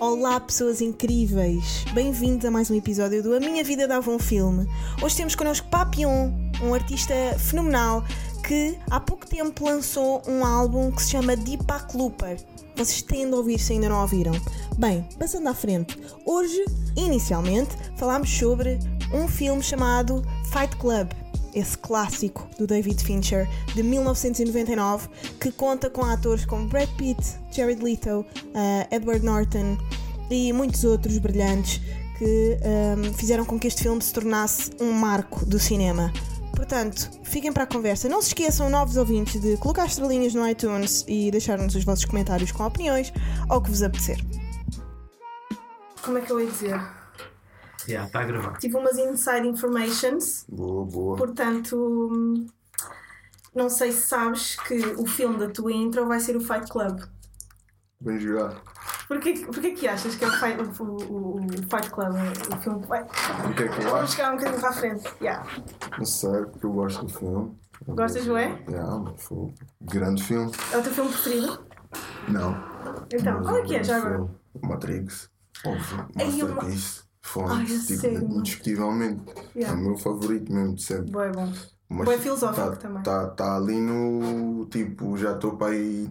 Olá, pessoas incríveis! Bem-vindos a mais um episódio do A Minha Vida Dava um Filme. Hoje temos connosco Papillon, um artista fenomenal que há pouco tempo lançou um álbum que se chama Deepak Looper. Vocês têm de ouvir se ainda não ouviram. Bem, passando à frente, hoje, inicialmente, falámos sobre um filme chamado Fight Club, esse clássico do David Fincher de 1999, que conta com atores como Brad Pitt, Jared Leto, uh, Edward Norton e muitos outros brilhantes que um, fizeram com que este filme se tornasse um marco do cinema. Portanto, fiquem para a conversa. Não se esqueçam, novos ouvintes, de colocar estrelinhas no iTunes e deixar-nos os vossos comentários com opiniões ou o que vos apetecer. Como é que eu ia dizer? Já, está a gravar. Tive umas inside informations. Boa, boa. Portanto, não sei se sabes que o filme da tua intro vai ser o Fight Club. Bem jogado. Porquê, porquê que achas que é o Fight, o, o, o Fight Club? O filme vai. O que é que eu Vamos acho? chegar um bocadinho para a frente. Yeah. Não sei, porque eu gosto do filme. Gostas, não é? Yeah, foi um grande filme. É o teu filme preferido? Não. Então, Mas qual é que é já agora? Matrix. Óbvio. Masterpiece. Ai, tipo, sei, indiscutivelmente. Yeah. É o meu favorito mesmo de sempre. Boa, é bom. Mas Bué filosófico tá, também. Tá, tá ali no. Tipo, já estou para aí.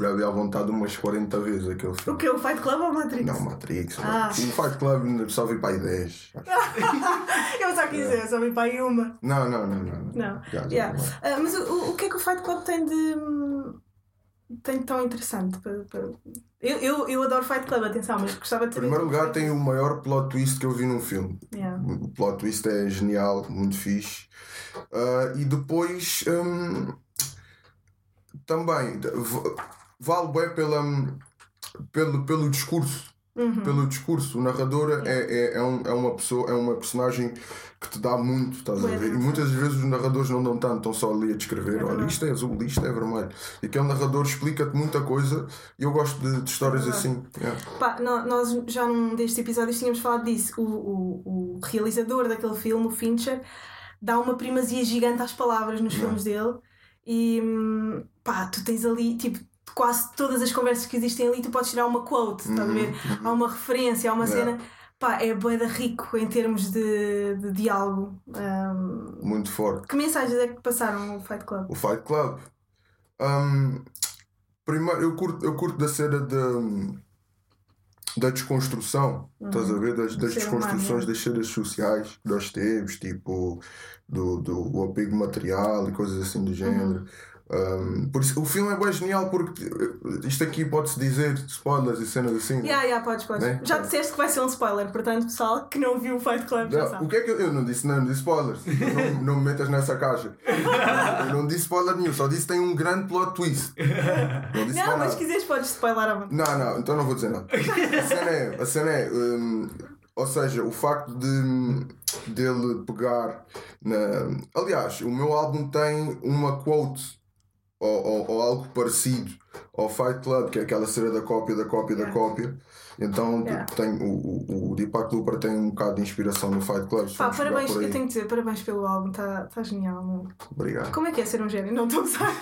Já vi à vontade umas 40 vezes aquele O filme. que? O Fight Club ou o Matrix? Não, Matrix. Ah. O Fight Club só vi para aí 10. acho. Eu só quis dizer, eu só vi para aí uma. Não, não, não, não. Não. Já, já Yeah. não é. Ah, mas o, o- o que é que o Fight Club tem de. Hum, tem tão interessante? para- para- Eu, eu, eu adoro Fight Club, atenção, mas gostava de Em primeiro lugar, foi. tem o maior plot twist que eu vi num filme. Yeah. O plot twist é genial, muito fixe. Ah, e depois hum, também vale bem pela, pelo, pelo discurso. Uhum. Pelo discurso, o narrador é, é, é, um- é uma pessoa, é uma personagem que te dá muito, estás a ver? E muitas vezes os narradores não dão tanto, estão só ali a descrever, É olha, isto é azul, isto é vermelho. E aquele narrador explica-te muita coisa e eu gosto de, de histórias É assim. yeah. Pá, nó- nós já num destes episódios tínhamos falado disso. O, o, o realizador daquele filme, o Fincher, dá uma primazia gigante às palavras nos filmes dele. E hum, pá, tu tens ali, tipo, quase todas as conversas que existem ali, tu podes tirar uma quote, estás a ver? Há uma referência, há uma Yeah. cena. Pá, é boeda rico em termos de, de diálogo. Hum, Muito forte. que mensagens é que passaram no Fight Club? O Fight Club. Hum, primeiro, eu curto, eu curto da cena da, da desconstrução, estás a ver? Das, das desconstruções é. das cenas sociais que nós temos, tipo do, do o apego material e coisas assim do género. Hum, por isso, o filme é bem genial porque eh, isto aqui pode-se dizer spoilers e cenas assim. Yeah, yeah, podes, podes. Né? Já disseste que vai ser um spoiler, portanto, pessoal que não viu o Fight Club já Não, sabe. o que é que eu, eu não disse? Não, não disse spoilers. não, não me metas nessa caixa. Eu não disse spoiler nenhum, só disse que tem um grande plot twist. Não disse Não, mas se quiseres podes spoiler à vontade. Não, não, então não vou dizer nada. A cena é, a cena é hum, ou seja, o facto de dele pegar na. Aliás, o meu álbum tem uma quote ou, ou, ou algo parecido ao Fight Club, que é aquela cena da cópia, da cópia, da Yeah. cópia. Então Yeah. tem, o, o, o Deepak Looper tem um bocado de inspiração no Fight Club. Pá, parabéns, eu tenho que dizer, parabéns pelo álbum, está tá genial, meu. Obrigado. Como é que é ser um gênio? Não estou a usar.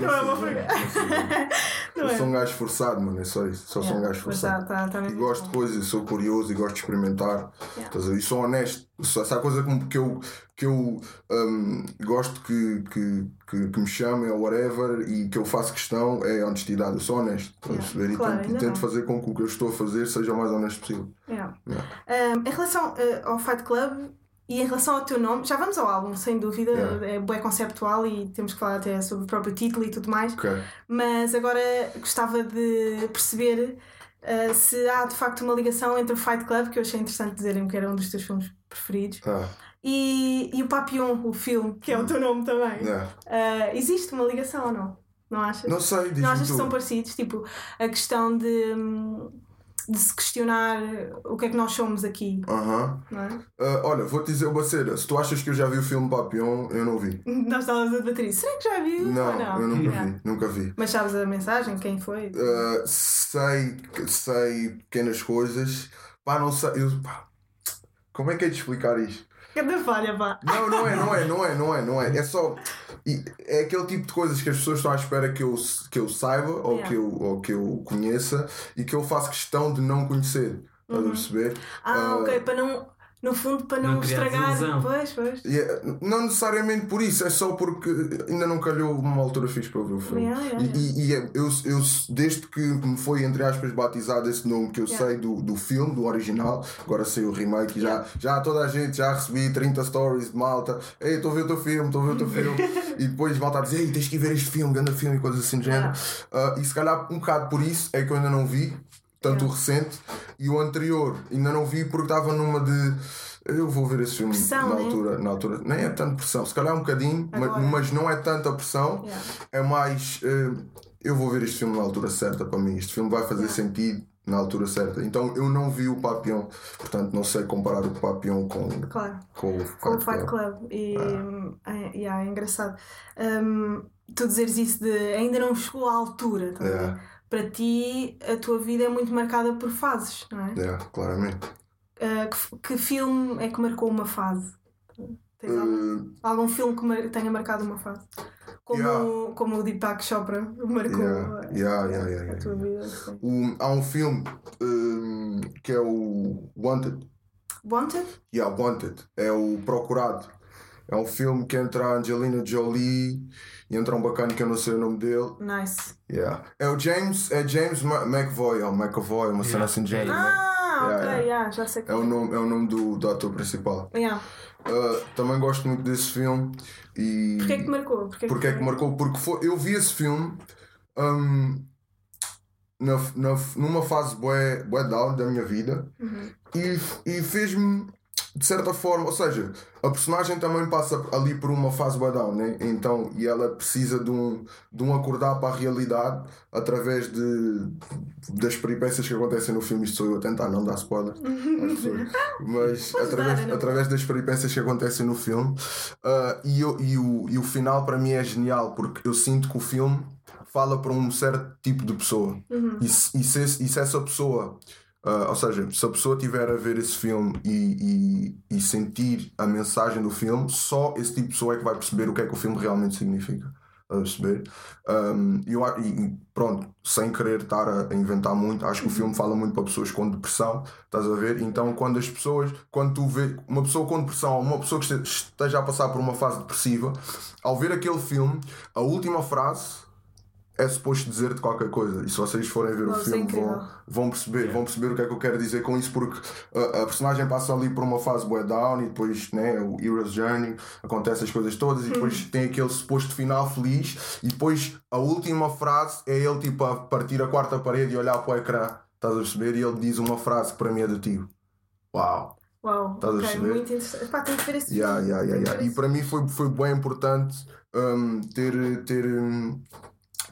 Não é uma pergunta. não. Não Eu é? sou um gajo forçado, mano, é só isso. Só sou um Yeah, gajo forçado. tá- tá- tá E gosto de bom. coisas, sou curioso e gosto de experimentar. Yeah. E sou honesto. Há coisa que, eu, que eu hum, gosto que, que, que, que me chamem ou whatever e que eu faço questão é a honestidade. Eu sou honesto. Yeah. perceber? E Claro, tento, e tento fazer com que o que eu estou a fazer seja o mais honesto possível. Yeah. Yeah. Um, em relação uh, ao Fight Club e em relação ao teu nome, já vamos ao álbum, sem dúvida, é bem conceptual e temos que falar até sobre o próprio título e tudo mais. Ok. Mas agora gostava de perceber uh, se há de facto uma ligação entre o Fight Club, que eu achei interessante dizerem que era um dos teus filmes preferidos, Ah, e, e o Papillon, o filme, que é o teu nome também. Uh, existe uma ligação ou não? Não achas? Não sei, diz-me não achas que são parecidos? Tipo, a questão de, hum, de se questionar o que é que nós somos aqui, Aham. não é? Ah, olha, vou-te dizer uma cena. Se tu achas que eu já vi o filme Papillon, eu não vi. Nós estávamos a debater isso. Será que já viu? Não, não? eu nunca Yeah. vi. Nunca vi. Mas sabes a mensagem? Quem foi? Uh, sei, sei pequenas coisas. Pá, não sei. eu- pá, como é que é de explicar isto? Cada falha, pá. Não, não é, não é, não é, não é, não é. É só. É aquele tipo de coisas que as pessoas estão à espera que eu, que eu saiba ou, Yeah. que eu, ou que eu conheça e que eu faço questão de não conhecer. Estás a perceber? Ah, Ah, ok, para não. No fundo, para não, Não estragar. Pois, pois. E é- não necessariamente por isso, é só porque ainda não calhou uma altura fixe para eu ver o filme. Yeah, yeah, E- E, e é- eu, eu, desde que me foi, entre aspas, batizado esse nome que eu Yeah. sei do, do filme, do original, agora sei o remake, e já, já toda a gente já recebi 30 stories de malta. Ei, estou a ver o teu filme, estou a ver o teu filme. e depois malta a dizer, ei, tens que ver este filme, grande filme e coisas assim do género. Ah, e se calhar um bocado por isso é que eu ainda não vi, tanto o recente e o anterior, ainda não vi porque estava numa de. Eu vou ver esse filme Pressão, na né? altura, na altura. Nem é tanto pressão, se calhar um bocadinho, Agora. mas não é tanta pressão. Yeah. É mais. eh, eu vou ver este filme na altura certa para mim. Este filme vai fazer Yeah. sentido na altura certa. Então eu não vi o Papillon, portanto não sei comparar o Papillon com, Claro. com o Com o Fight Fight Club. Club. E é, yeah, é engraçado. Hum, tu dizeres isso de ainda não chegou à altura. ver? Yeah. Para ti, a tua vida é muito marcada por fases, não é? Yeah, claramente. Ah, que, que filme é que marcou uma fase? Tens algum, Eh, algum filme que mar- tenha marcado uma fase? Como, Yeah. como o Deepak Chopra marcou Yeah, a- yeah, a tua vida. o- há um filme eh, que é o Wanted. Wanted? Yeah, Wanted. É o Procurado. É um filme que entra a Angelina Jolie e entra um bacana que eu não sei o nome dele. Nice. Yeah. É o James, é James McVoy, ou McAvoy, uma cena Yeah. assim de género. né? Ah, Yeah, ok, yeah. yeah, já sei que É o nome, é o nome do, do ator principal. Yeah. Uh, também gosto muito desse filme e. Porquê é que marcou? Porquê Porque é que marcou? Porque foi, eu vi esse filme um, na, na, numa fase bué, bué down da minha vida Uhum. e, e fez-me de certa forma, ou seja, a personagem também passa ali por uma fase down, né? então, e ela precisa de um, de um acordar para a realidade através de, das peripécias que acontecem no filme. Isto sou eu a tentar não dar spoiler às pessoas, mas através, dar, através das peripécias que acontecem no filme. ah, e, eu, e, o, e o final para mim é genial porque eu sinto que o filme fala para um certo tipo de pessoa. Uhum. E, se, e, se, e se essa pessoa, ah, ou seja, se a pessoa tiver a ver esse filme e, e, e sentir a mensagem do filme, só esse tipo de pessoa é que vai perceber o que é que o filme realmente significa. A perceber? Um, eu e, pronto, sem querer estar a inventar muito, acho que o filme fala muito para pessoas com depressão, estás a ver? Então, quando as pessoas, quando tu vê uma pessoa com depressão, uma pessoa que este- esteja a passar por uma fase depressiva, ao ver aquele filme, a última frase é suposto dizer-te qualquer coisa. E se vocês forem ver o Nossa, é filme, vão, vão perceber, vão perceber o que é que eu quero dizer com isso, porque a, a personagem passa ali por uma fase bué down e depois né, o Hero's Journey, acontece as coisas todas, e depois tem aquele suposto final feliz, e depois a última frase é ele tipo a partir a quarta parede e olhar para o ecrã, estás a perceber? E ele diz uma frase que para mim é do tipo: Uau! Uau, Estás a ok, perceber? muito interessante. Pá, tenho que ver esse Yeah, yeah, yeah, yeah. E para mim foi, foi bem importante um, ter, ter, um,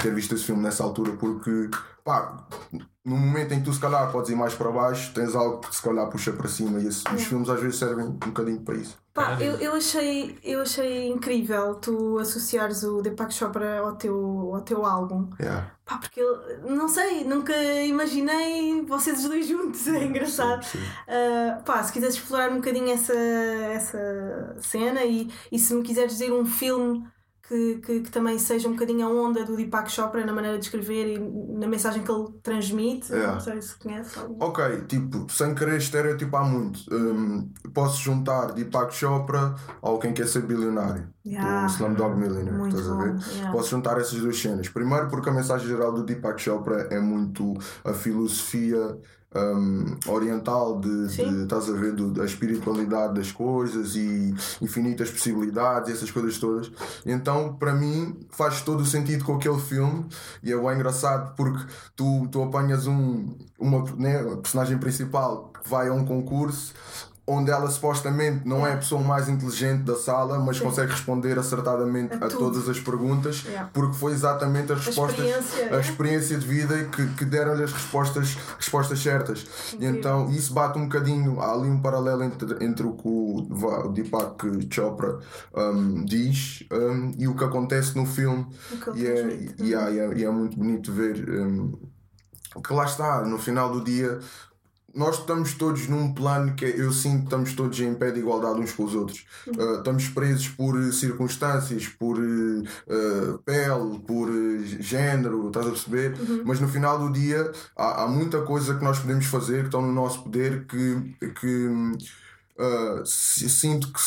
ter visto esse filme nessa altura, porque pá, no momento em que tu se calhar podes ir mais para baixo, tens algo que se calhar puxa para cima e esse- os filmes às vezes servem um bocadinho para isso. Pá, eu, eu, achei, eu achei incrível tu associares o Deepak Chopra ao teu, ao teu álbum. Yeah. Pá, porque ele, não sei, nunca imaginei vocês os dois juntos, é engraçado. Sim, sim. Uh, pá, se quiseres explorar um bocadinho essa, essa cena e, e se me quiseres dizer um filme que, que, que também seja um bocadinho a onda do Deepak Chopra na maneira de escrever e na mensagem que ele transmite, Yeah. não sei se conhece algum. Ok, tipo, sem querer estereotipar muito, um, posso juntar Deepak Chopra ao Quem Quer Ser Bilionário, Yeah. do Slumdog Millionaire, Muito estás a ver? yeah. Posso juntar essas duas cenas. Primeiro, porque a mensagem geral do Deepak Chopra é muito a filosofia um, oriental de, de estás a ver, do- da espiritualidade das coisas e infinitas possibilidades, essas coisas todas. Então, para mim, faz todo o sentido com aquele filme e é bem engraçado porque tu, tu apanhas um, uma né, a personagem principal que vai a um concurso onde ela supostamente não é a pessoa mais inteligente da sala, mas consegue responder acertadamente A a, todas as perguntas, Yeah. porque foi exatamente as respostas, experiência, a né? experiência de vida que, que deram-lhe as respostas, respostas certas. E então isso bate um bocadinho, há ali um paralelo entre, entre o que o, Deepak Chopra um, diz um, e o que acontece no filme. E é, e, é, e é- e é muito bonito ver um, que lá está, no final do dia nós estamos todos num plano que eu sinto que estamos todos em pé de igualdade uns com os outros. Uh, estamos presos por circunstâncias, por uh, pele, por género, estás a perceber? Uhum. Mas no final do dia há, há, muita coisa que nós podemos fazer que estão no nosso poder que, que uh, sinto que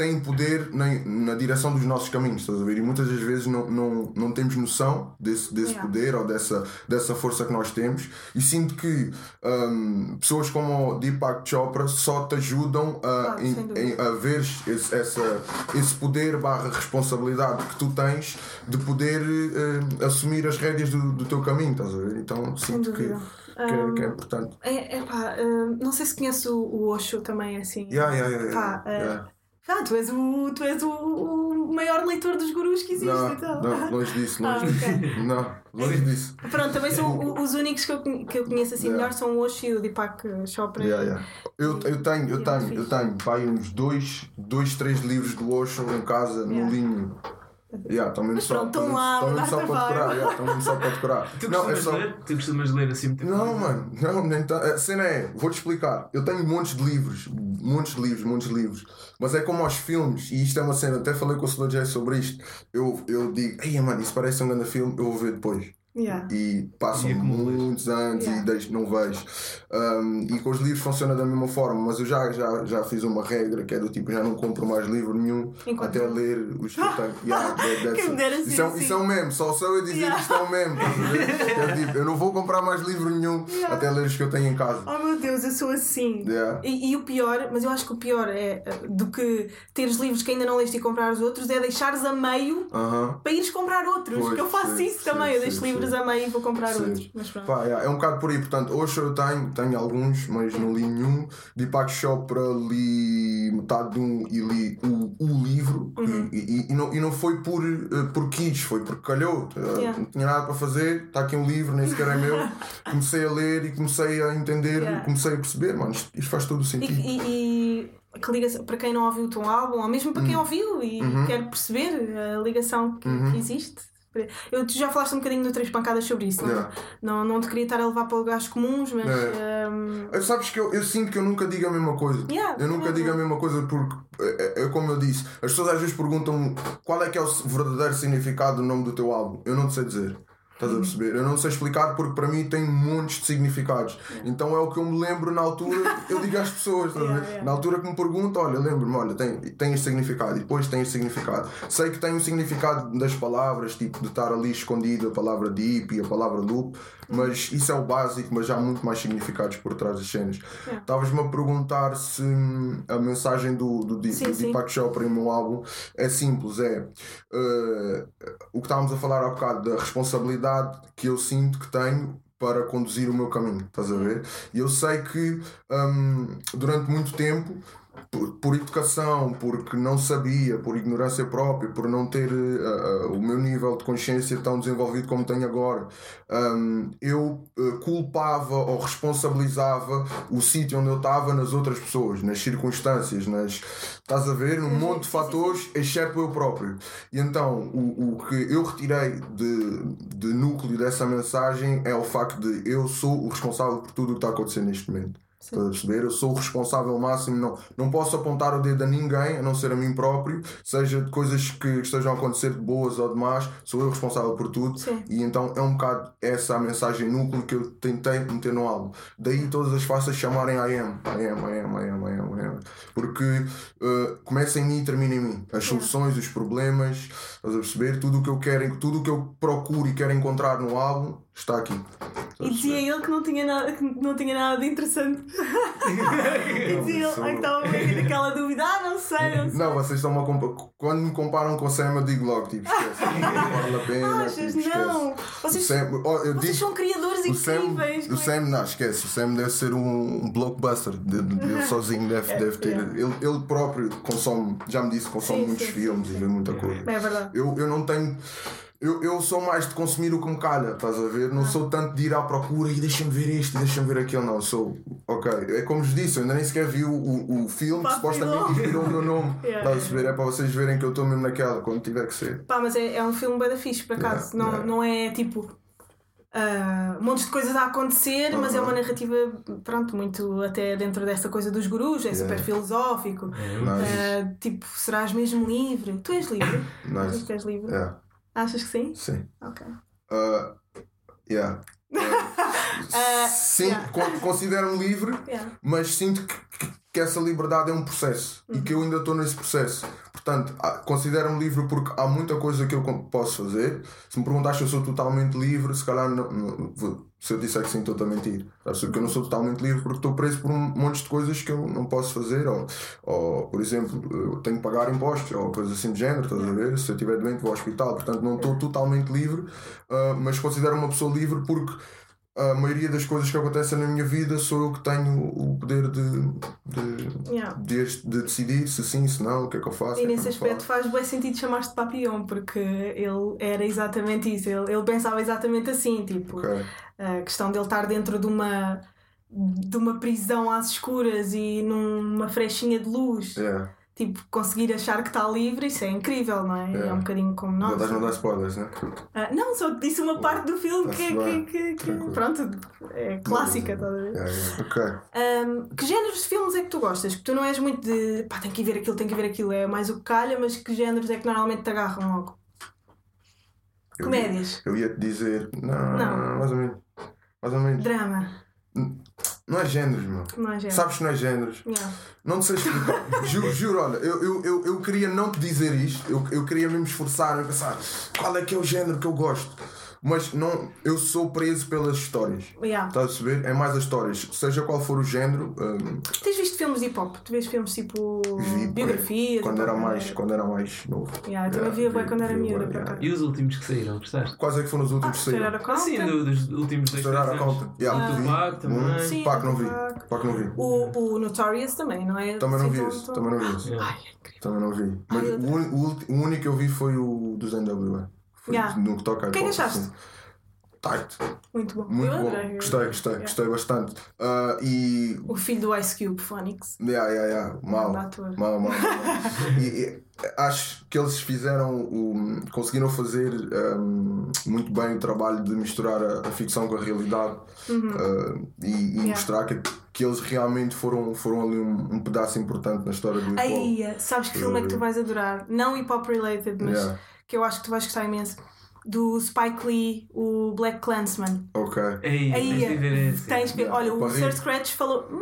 têm poder na, na direção dos nossos caminhos, estás a ver? E muitas das vezes não, não, não temos noção desse, desse yeah. poder ou dessa, dessa força que nós temos. E sinto que um, pessoas como o Deepak Chopra só te ajudam a, em, em, a ver esse, essa, esse poder barra responsabilidade que tu tens de poder uh, assumir as rédeas do, do teu caminho, estás a ver? Então sinto que. Que é, que é, importante. É, é pá, uh, não sei se conhece o, o Osho também, assim. Yeah, yeah, yeah, pá, uh. Ah, tu és o, tu és o, o maior leitor dos gurus que existe, não, então. Não, longe disso, longe ah, disso. Okay. Não, longe disso. Pronto, também são os únicos que eu, que eu conheço assim yeah. melhor são o Osho e o Deepak Chopra. Yeah, yeah. Eu, eu tenho, eu tenho, eu tenho pai, uns dois, dois, três livros do Osho em casa, no linho. Yeah, também Mas só, pronto, estão lá, só para decorar, yeah, também só para decorar. Tu não, é só... ler? Tu costumas ler assim muito Não, mano, não, nem tá... A cena é, vou-te explicar. Eu tenho montes de livros, montes de livros, montes de livros. Mas é como aos filmes, e isto é uma cena, até falei com o Sr. Jay sobre isto. Eu, eu digo, ei, mano, isso parece um grande filme, eu vou ver depois. Yeah. E passam e muitos anos yeah. e deixo, não vejo. Um, e com os livros funciona da mesma forma, mas eu já, já, já fiz uma regra que é do tipo: já não compro mais livro nenhum Enquanto até não. ler os que eu tenho. Yeah, isso, é, assim. isso é um meme, só sou eu dizer yeah. que isto é um meme. é, tipo, eu não vou comprar mais livro nenhum até ler os que eu tenho em casa. Oh meu Deus, eu sou assim. E, e, o pior, mas eu acho que o pior é eh, do que teres livros que ainda não leste e comprar os outros é deixares a meio uh -huh. para ires comprar outros. Pois, eu faço sim, isso sim, também, sim, eu deixo livros livros a meio e vou comprar Sim. outros. Mas Pá, é, é, um bocado por aí. Portanto, hoje eu tenho, tenho alguns, mas não li nenhum. Deepak Chopra li metade de um e li o, o livro. Uhum. E, e, e, não, e não foi por, uh, por quis, foi porque calhou. Uh, yeah. Não tinha nada para fazer, está aqui um livro, nem sequer é meu. comecei a ler e comecei a entender, yeah. comecei a perceber, mano, isto, faz todo o sentido. E, e, que ligação, para quem não ouviu o teu álbum, ou mesmo para quem uhum. ouviu e uhum. quer perceber a ligação que, uhum. que existe eu, tu já falaste um bocadinho de três pancadas sobre isso, não, yeah. não, não te queria estar a levar para lugares comuns, mas. Um... Sabes que eu, eu sinto que eu nunca digo a mesma coisa. Yeah, eu nunca digo a mesma coisa porque, é, é, como eu disse, as pessoas às vezes perguntam qual é que é o verdadeiro significado do nome do teu álbum. Eu não te sei dizer. Estás a perceber? Eu não sei explicar porque para mim tem montes de significados. Então é o que eu me lembro na altura, eu digo às pessoas, a ver? Na altura que me perguntam, olha, lembro-me, olha, tem, tem este significado e depois tem este significado. Sei que tem o um significado das palavras, tipo de estar ali escondido a palavra deep e a palavra loop, mas isso é o básico, mas há muito mais significados por trás das cenas. Estavas-me a perguntar se a mensagem do, do, do, sim, do Deepak Chopra meu álbum é simples, é uh, o que estávamos a falar há bocado da responsabilidade que eu sinto que tenho para conduzir o meu caminho, estás a ver? E eu sei que um, durante muito tempo por, por, educação, porque não sabia, por ignorância própria, por não ter uh, uh, o meu nível de consciência tão desenvolvido como tenho agora, um, eu uh, culpava ou responsabilizava o sítio onde eu estava nas outras pessoas, nas circunstâncias, nas estás a ver, num monte de fatores, exceto eu próprio. E então o, o que eu retirei de, de núcleo dessa mensagem é o facto de eu sou o responsável por tudo o que está acontecendo neste momento. Estás a perceber? Eu sou o responsável máximo, não, não posso apontar o dedo a ninguém, a não ser a mim próprio, seja de coisas que estejam a acontecer de boas ou de más, sou eu responsável por tudo. Sim. E então é um bocado essa a mensagem núcleo que eu tentei meter no álbum. Daí todas as faces chamarem I am, I am, I am, I am, I am, I am. Porque uh, começa em mim e termina em mim. As soluções, os problemas, estás a perceber? Tudo o que eu quero, tudo o que eu procuro e quero encontrar no álbum está aqui. E dizia ele que não tinha nada, que não tinha nada de interessante. e dizia ele que estava meio naquela dúvida, ah, não sei, não sei. Não, vocês estão a comparar. Quando me comparam com o Sam, eu digo logo, tipo, esquece. Não vale a pena. Achas, tipo, não. Vocês, Sam, oh, vocês digo, são criadores o incríveis. Sam, o Sam, não, esquece. O Sam deve ser um blockbuster. Ele sozinho deve, deve ter. Ele, ele próprio consome, já me disse, consome sim, muitos sim, filmes sim, e vê muita coisa. É verdade. Eu, eu não tenho. Eu, eu sou mais de consumir o que me calha, estás a ver? Não ah. sou tanto de ir à procura e deixa-me ver este, deixa-me ver aquele, não. Sou, ok. É como vos disse, eu ainda nem sequer vi o, o, o filme que supostamente inspirou o meu nome. yeah, estás a ver? É para vocês verem que eu estou mesmo naquela, quando tiver que ser. Pá, mas é, é um filme bem da fixe, por acaso. Yeah, não, yeah. não é tipo ah, um monte de coisas a acontecer, mas é uma narrativa, pronto, muito até dentro dessa coisa dos gurus, é super filosófico. Nice. Ah, tipo, serás mesmo livre? Tu és livre? Nice. Achas que és livre? Yeah, Achas que sim? sim. Ok. Uh, yeah. Ah, Sim, yeah. con- considero-me livre, Yeah. mas sinto que, que- que essa liberdade é um processo e que eu ainda estou nesse processo. Portanto, há- considero-me livre porque há muita coisa que eu posso fazer. Se me perguntas se eu sou totalmente livre, se calhar não, não- se eu disser que sim, estou a mentir. Porque eu não sou totalmente livre porque estou preso por um monte de coisas que eu não posso fazer. Ou, ou por exemplo, eu tenho que pagar impostos ou coisas assim de género, estás a ver? Se eu estiver doente, vou ao hospital. Portanto, não estou totalmente livre, ah, mas considero uma pessoa livre porque a maioria das coisas que acontecem na minha vida sou eu que tenho o poder de, de, Yeah. de, de decidir se sim, se não, o que é que eu faço. E é nesse não aspecto faz bem sentido chamar-te Papillon, porque ele era exatamente isso, ele, ele pensava exatamente assim, tipo, faço. Ok. a questão dele estar dentro de uma de uma prisão às escuras e numa frechinha de luz, Yeah. Tipo, conseguir achar que está livre, isso é incrível, não é? É Yeah. um bocadinho como Não nós. estás a não dar spoilers, né? Ah, não, só disse uma parte do filme que, Tá-se que, que, que- Tranquilo. pronto, é clássica, estás a ver? Yeah, yeah. Ok. Ahm, que géneros de filmes é que tu gostas? Que tu não és muito de pá, tem que ver aquilo, tem que ver aquilo, é mais o que calha, mas que géneros é que normalmente te agarram logo? Eu Comédias, Eu ia te dizer. Não, Não. mais ou menos. Mais ou menos. drama, Não é géneros, meu. não é género. Sabes que não é géneros. Yeah. Não te sei explicar. juro, juro, olha, eu, eu, eu, eu queria não te dizer isto, eu, eu queria mesmo esforçar-me a pensar qual é que é o género que eu gosto. Mas não, eu sou preso pelas histórias. Yeah. Estás a perceber? É mais as histórias. Seja qual for o género, hum, Tens visto filmes de hip hop? Tu vês filmes tipo vi biografias? quando era mais, quando era mais novo. Yeah, eu também via bem vi- quando era vi miúda. yeah. E os últimos que saíram, gostaste? Quais é que foram os últimos que Straight saíram? Ah, sim, dos últimos dois, três anos. Compton. Yeah, Ah. vi. Tupac também. Hum, Sim, Tupac não vi. Não vi. O, o Notorious também, não é? Também não vi Assim, esse. Também não vi esse. É incrível. Também não vi. Mas o, o o único que eu vi foi o dos NWA. Foi Yeah. no que toca a O que é que hop, achaste? assim. Tight. Muito bom. Muito bom. Gostei, gostei, gostei bastante. Ah, e. O filho do Ice Cube, Phonics. Yeah, yeah, yeah. Mal. Mal, mal. mal. e, e acho que eles fizeram o. conseguiram fazer um, muito bem o trabalho de misturar a, a ficção com a realidade ah, e, e. Yeah. mostrar que, que eles realmente foram, foram ali um, um pedaço importante na história do hip hop. Aí, sabes que filme é que tu vais adorar? Não hip hop related, mas Yeah. Que eu acho que tu vais gostar imenso. Do Spike Lee, o Black Clansman. Ok. Ei, Aí, tens de ver esse. tens que. Olha, o. Sir Scratch falou. "Hum,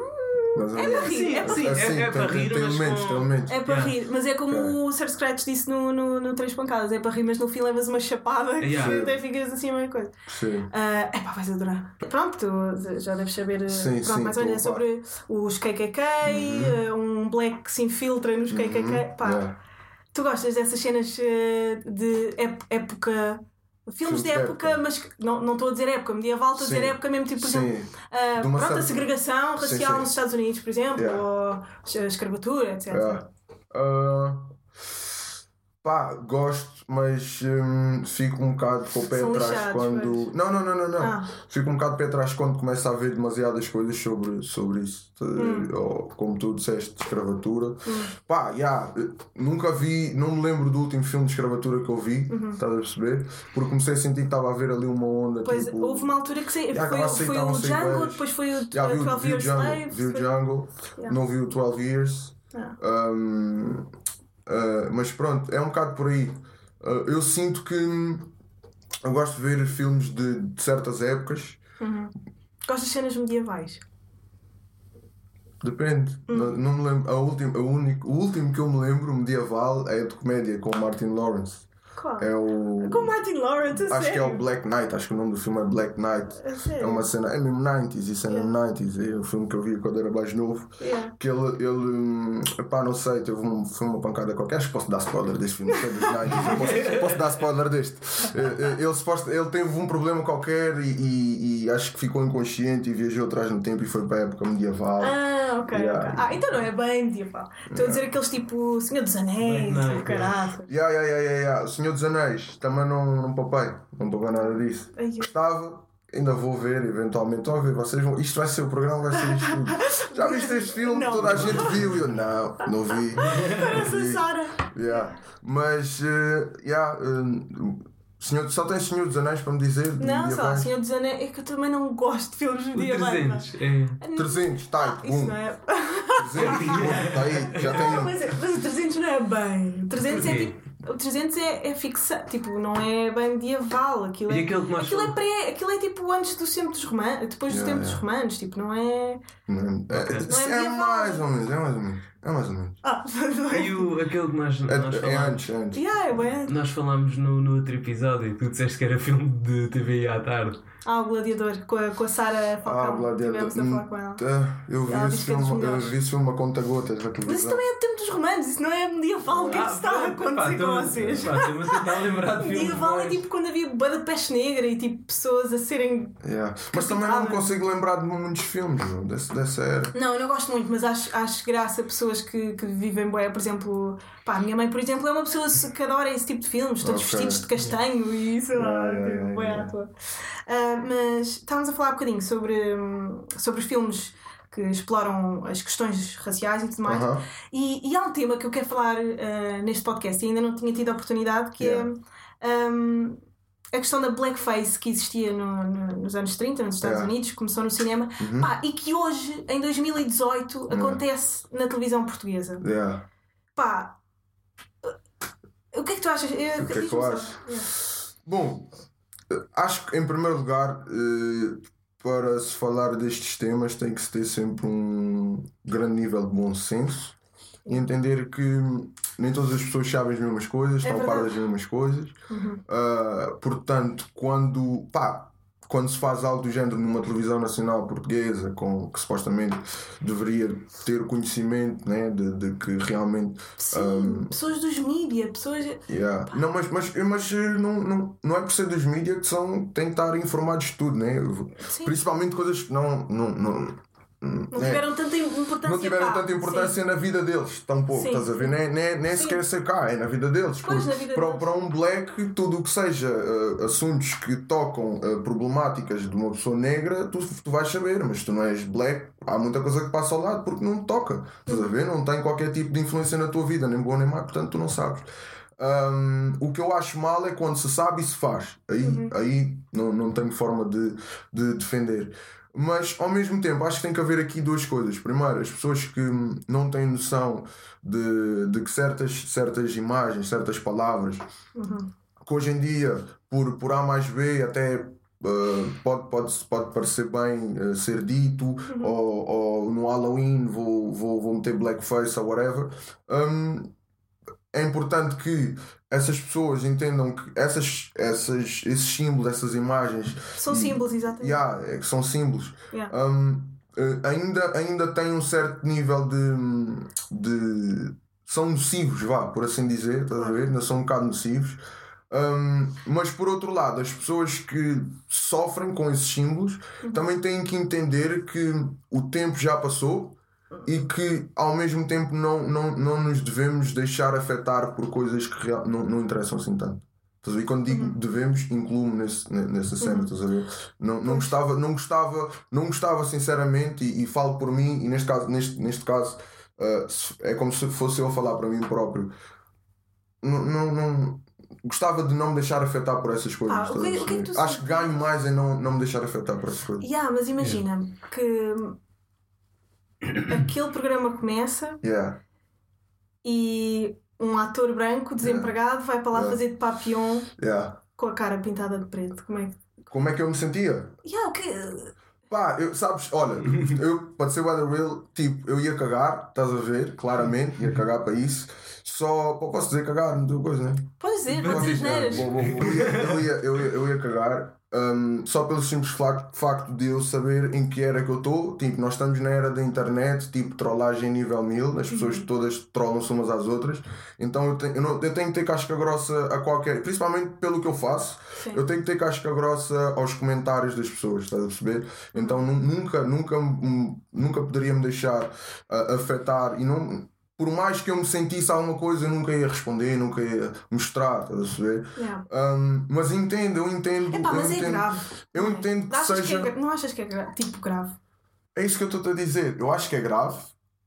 Mas, É para rir, é para rir. é, é tem, para rir, tem mas elementos, com... tem elementos. É para Yeah. rir, mas é como Ok. o Sir Scratch disse no, no, no Três Pancadas: é para rir, mas no fim levas uma chapada Yeah. que até ficas assim a mesma coisa. Sim. É epá, vais adorar. Pronto, tu já deves saber eh, Sim, pronto, sim, mais ou menos é sobre os KKK, eh, um black que se infiltra nos KKK. Pá, Yeah. Tu gostas dessas cenas eh, de ép- época. Filmes de época, época. mas não não estou a dizer época medieval, estou a dizer época mesmo, tipo, por exemplo, Sim. De uma pronto, a segregação racial sim. nos Estados Unidos, por exemplo, Yeah. ou a escravatura, etc. Yeah. Ah, pá, gosto, mas hum, fico um bocado com o pé São atrás lixados, quando. pois. Não, não, não, não, não. Ah. Fico um bocado pé atrás quando começa a haver demasiadas coisas sobre, sobre isso. Hum. Ou como tu disseste, de escravatura. Pá, yeah, eh, nunca vi, não me lembro do último filme de escravatura que eu vi, estás a perceber? Porque comecei a sentir que estava a haver ali uma onda. Uhum. Pois tipo, houve uma altura que sei, Yeah, foi, foi o Django, depois foi o Já vi, o- 12 vi o Years Jungle, Slave. vi o Jungle Yeah. não vi o 12 Years. Ah. Um, uh, mas pronto, é um bocado por aí. Uh, eu sinto que hum, eu gosto de ver filmes de, de certas épocas. Gosto de cenas medievais. Depende, Hum. não, não me lembro. A última, a único, o último que eu me lembro, medieval, é de comédia com Martin Lawrence. Qual? É o. Com Martin Lawrence, Acho sério? que é o Black Knight, acho que o nome do filme é Black Knight. Sério? É uma cena, é mesmo 90s, isso é mesmo 90s, é um filme que eu vi quando era mais novo. Yeah. Que ele, ele epá, não sei, teve um, foi uma pancada qualquer. Acho que posso dar spoiler deste filme, que é dos 90s, eu posso, posso dar spoiler deste. Eh, eh, Ele, suposto, ele teve um problema qualquer e, e- e acho que ficou inconsciente e viajou atrás no tempo e foi para a época medieval. Ah, ok, Yeah. ok. Ah, então não é bem medieval. Estou a dizer aqueles tipo Senhor dos Anéis, o Knight, caralho. Yeah, yeah, yeah, yeah, yeah. Senhor dos Anéis, também não, não papei, não papei nada disso. Ai, eu- Gostava, ainda vou ver eventualmente. Estão a ver, vocês vão. Isto vai ser o programa, vai ser isto tudo. Já viste este filme? Não. Toda a gente viu. E eu, não, não vi. Parece a. Sara. Yeah. Mas, eh, yeah, eh, Senhor, só tem Senhor dos Anéis para me dizer? de Não, só? Senhor dos Anéis. É que eu também não gosto de filmes medievais. pá. 300. É. 300, tá, Ah, Isso bum. não é. 300, bum, tá aí, já tenho. mas, é- mas o 300 não é bem. O 300 é tipo. O 300 é, é fixado, tipo, não é bem medieval. Aquilo é, nós aquilo é, pré, aquilo é tipo antes dos tempos dos romanos, depois dos Yeah, tempos yeah. dos romanos, tipo, não é. Não, é, Não é é mais ou menos, é mais ou menos. É mais ou menos. Ah, E o, aquele que nós, nós É, é falámos. antes, é antes. yeah, é bem. Nós falámos no, no outro episódio e tu disseste que era filme de TVI à tarde. Ah, o Gladiador, com a, com a Sara Ah, Falcão. Gladiador. Tivemos a falar com ela. Tá, Eu vi esse que é filme, eu vi esse filme a conta gotas na Mas isso também é do tempo dos romanos, isso não é medieval. O que é que se está a acontecer com vocês? Estou-me a tentar lembrar de filmes. Medieval é tipo quando havia bué da peste negra e tipo pessoas a serem. Yeah. Mas também não consigo lembrar de muitos filmes desse, dessa era. Não, eu não gosto muito, mas acho, acho graça pessoas que, que vivem bué. Por exemplo, pá, a minha mãe, por exemplo, é uma pessoa que adora esse tipo de filmes, todos vestidos de castanho e sei lá, Yeah, yeah, Ah, mas estávamos a falar um bocadinho sobre, sobre os filmes que exploram as questões raciais e tudo mais. Aham. E, e há um tema que eu quero falar ah, neste podcast e ainda não tinha tido a oportunidade, que Yeah. é hum, a questão da blackface que existia no- no- nos anos 30, nos Estados Yeah. Unidos, começou no cinema, Uhum. pá, e que hoje, em 2018, acontece na televisão portuguesa. Yeah. Pá, o que é que tu achas? O que é que eu acho? Yeah. Bom, acho que em primeiro lugar, eh, para se falar destes temas, tem que se ter sempre um grande nível de bom senso e entender que nem todas as pessoas sabem as mesmas coisas, É estão a par das mesmas coisas. Uhum. Ah, portanto, quando, pá, quando se faz algo do género numa televisão nacional portuguesa, com, que supostamente deveria ter o conhecimento né, de, de que realmente Sim, pessoas dos mídia, pessoas. Yeah. Não, mas, mas, mas eh, não, não, não é por ser dos mídias que são, têm que estar informados de tudo, né? Sim. Principalmente coisas que não, não, não, Não né? tiveram tanta importância. não tiveram cá. tanta importância na vida deles, tão pouco, Sim. estás a ver? Nem, nem, nem sequer ser cá, é na vida deles. Pois, na vida para, deles. para um black, tudo o que seja eh, assuntos que tocam eh, problemáticas de uma pessoa negra, tu, tu vais saber, mas tu não és black, há muita coisa que passa ao lado porque não te toca, estás a ver? Não tem qualquer tipo de influência na tua vida, nem boa nem má, portanto tu não sabes. Hum, o que eu acho mal é quando se sabe e se faz. Aí, Uhum. aí não, não tenho forma de, de defender. Mas ao mesmo tempo acho que tem que haver aqui duas coisas. Primeiro, as pessoas que não têm noção de, de que certas, certas imagens, certas palavras, Uhum. que hoje em dia, por, por A mais B, até uh, pode, pode, pode parecer bem uh, ser dito, Uhum. ou, ou no Halloween vou, vou, vou meter blackface ou whatever. Um, é importante que essas pessoas entendam que essas, essas, esses símbolos, essas imagens, São símbolos, exatamente. yeah, é que são símbolos, Yeah. um, eh, ainda, ainda têm um certo nível de, de. são nocivos, vá, por assim dizer, estás a ver? Ainda são um bocado nocivos. Um, mas por outro lado, as pessoas que sofrem com esses símbolos também têm que entender que o tempo já passou e que ao mesmo tempo não, não, não nos devemos deixar afetar por coisas que real, não, não interessam assim tanto. Estás a ver? Quando digo devemos, incluo-me nesse, ne- nessa cena, estás a ver? Não, não, gostava, não, gostava, não gostava sinceramente, e, e falo por mim, e neste caso, neste, neste caso se- é como se fosse eu a falar para mim próprio. Não, não, não- gostava de não me deixar afetar por essas coisas. Ah, que- é que tu Acho que ganho mais em não, não me deixar afetar por essas coisas. Yeah, mas imagina que aquele programa começa Yeah. e um ator branco desempregado vai para lá Yeah. fazer de papião Yeah. com a cara pintada de preto. Como é que. Como é que eu me sentia? Yeah, o que. Pá, eu, sabes, olha, eu, para ser weather real, tipo, eu ia cagar, estás a ver, claramente, ia cagar para isso. Só, pô, posso dizer cagar, não tem coisa, né? Podes dizer, Não podes dizer ia, ia, eu ia cagar hum, só pelo simples facto, de eu saber em que era que eu estou. Tipo, nós estamos na era da internet, tipo, trollagem nível mil, as pessoas todas trollam-se umas às outras. Então eu tenho, eu, não, eu tenho que ter casca grossa a qualquer. Principalmente pelo que eu faço, Sim. eu tenho que ter casca grossa aos comentários das pessoas, estás a perceber? Então nu- nunca, nunca, nunca poderia me deixar ah, afetar e não. Por mais que eu me sentisse alguma coisa, eu nunca ia responder, nunca ia mostrar, estás a perceber? Yeah. Um, mas entendo, eu entendo. Epá, eu mas é entendo, grave. Eu Não é? entendo que Achas seja. é gra- não achas que é gra- tipo grave? É isso que eu estou a dizer. Eu acho que é grave,